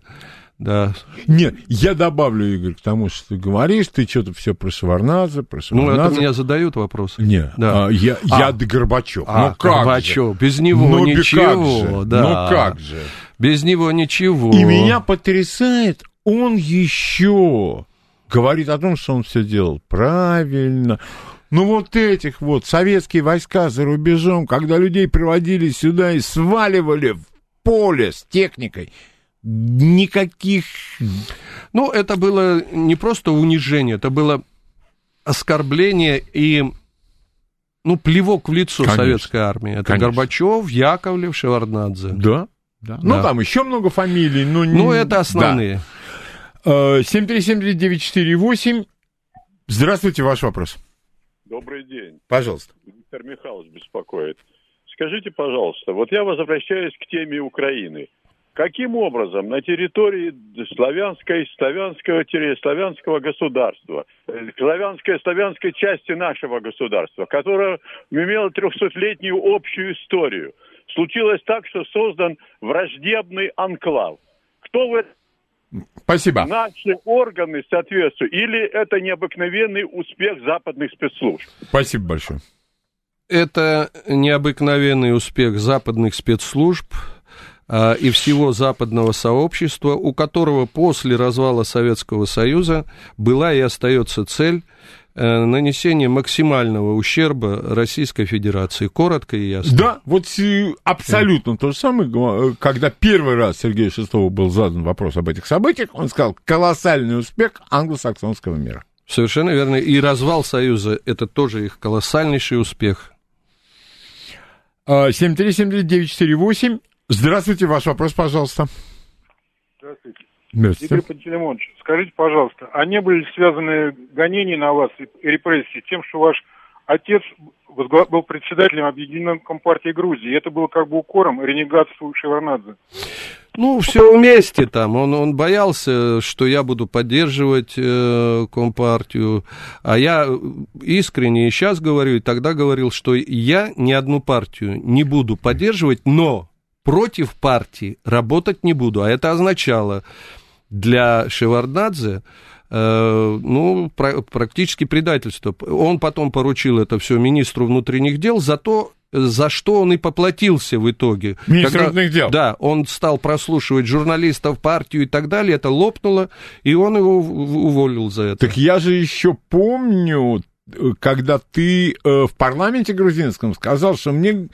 да, Не, я добавлю, Игорь, к тому, что ты говоришь, ты что-то все про Шеварнадзе, про ну это меня задают вопросы. Не, Да. а, я, А. я до Горбачев. А, ну как Горбачев, же? без него Ну, бе- ничего, как же? да. Ну как же? Без него ничего. И меня потрясает, он еще говорит о том, что он все делал правильно. Ну вот этих вот советские войска за рубежом, когда людей приводили сюда и сваливали в поле с техникой, никаких... Ну, это было не просто унижение, это было оскорбление и ну, плевок в лицо Конечно. советской армии. Это Конечно. Горбачев, Яковлев, Шеварднадзе. Да, да. Ну, Да. там еще много фамилий, но... не- Ну, это да. основные. Э, 7373948. Здравствуйте, ваш вопрос. Добрый день. Пожалуйста. Виктор Михайлович беспокоит. Скажите, пожалуйста, вот я возвращаюсь к теме Украины. Каким образом на территории славянской, славянского, славянского государства, э, славянской, славянской части нашего государства, которая имела 300-летнюю общую историю, случилось так, что создан враждебный анклав? Кто в этом Спасибо. наши органы соответствуют? Или это необыкновенный успех западных спецслужб? Спасибо большое. Это необыкновенный успех западных спецслужб и всего западного сообщества, у которого после развала Советского Союза была и остается цель э, нанесения максимального ущерба Российской Федерации. Коротко и ясно. Да, вот э, абсолютно то же самое, э, когда первый раз Сергею Шестову был задан вопрос об этих событиях, он сказал, колоссальный успех англосаксонского мира. Совершенно верно. И развал Союза – это тоже их колоссальнейший успех. А, 7373948. Здравствуйте, ваш вопрос, пожалуйста. Здравствуйте. Здравствуйте. Игорь Пантелеймонович, скажите, пожалуйста, а не были ли связаны гонения на вас и репрессии тем, что ваш отец был председателем Объединенной Компартии Грузии, и это было как бы укором ренегатству Шеварнадзе? Ну, все вместе там. Он, он боялся, что я буду поддерживать э, Компартию. А я искренне и сейчас говорю, и тогда говорил, что я ни одну партию не буду поддерживать, но против партии работать не буду. А это означало для Шеварднадзе э, ну, пра- практически предательство. Он потом поручил это все министру внутренних дел, за то, за что он и поплатился в итоге. Министр Когда- внутренних дел. Да, он стал прослушивать журналистов, партию и так далее, это лопнуло, и он его уволил за это. Так я же еще помню, э, когда ты э, в парламенте грузинском сказал, что мне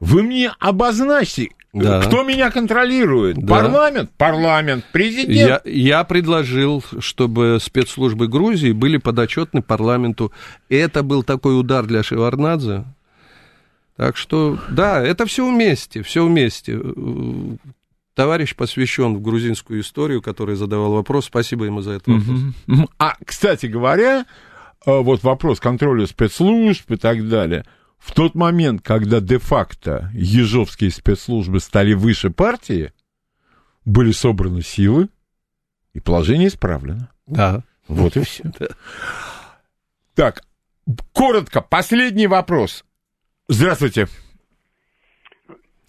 вы мне обозначьте, Да. кто меня контролирует. Да. Парламент? Парламент. Президент? Я, я предложил, чтобы спецслужбы Грузии были подотчетны парламенту. Это был такой удар для Шеварнадзе. Так что, да, это все вместе, все вместе. Товарищ посвящен в грузинскую историю, который задавал вопрос. Спасибо ему за этот вопрос. Мгм. А, кстати говоря, э, вот вопрос контроля спецслужб и так далее. В тот момент, когда де-факто ежовские спецслужбы стали выше партии, были собраны силы, и положение исправлено. Да. Вот и все. Да. Так, коротко, последний вопрос. Здравствуйте.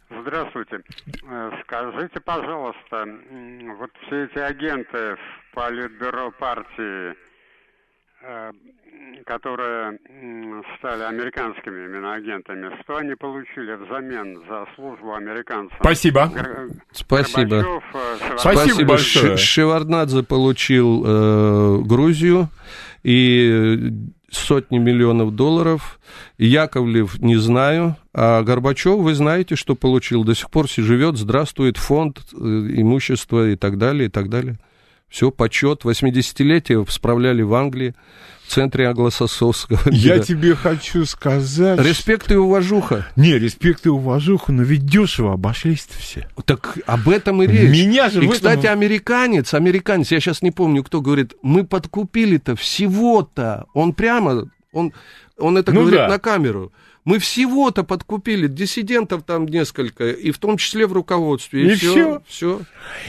Здравствуйте. Э, Скажите, пожалуйста, вот все эти агенты в политбюро партии, э, которые стали американскими именно агентами, что они получили взамен за службу американцам? Спасибо. Гор- Спасибо. Горбачев, э, Шеварднадзе. Спасибо большое. Ш- Шеварднадзе получил э, Грузию и сотни миллионов долларов. Яковлев не знаю. А Горбачев, вы знаете, что получил. До сих пор живет, здравствует, фонд, э, имущество и так далее, и так далее. Все, почет. 80-летие справляли в Англии, в центре англосаксонского Я тебе хочу сказать... Респект и уважуха. Не, респект и уважуха, но ведь дешево обошлись-то все. Так об этом и речь. Меня же И, этом- кстати, американец, американец, я сейчас не помню, кто говорит, мы подкупили-то всего-то. Он прямо, он, он это Ну говорит да. на камеру. Мы всего-то подкупили, диссидентов там несколько, и в том числе в руководстве. И И, всё. все, все.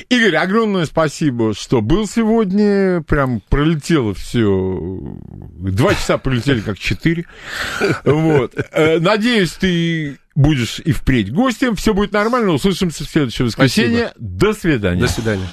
Игорь, огромное спасибо, что был сегодня. Прям пролетело все. Два часа пролетели как четыре. Вот. Э, Надеюсь, ты будешь и впредь гостем. Все будет нормально. Услышимся в следующее воскресенье. До свидания. До свидания.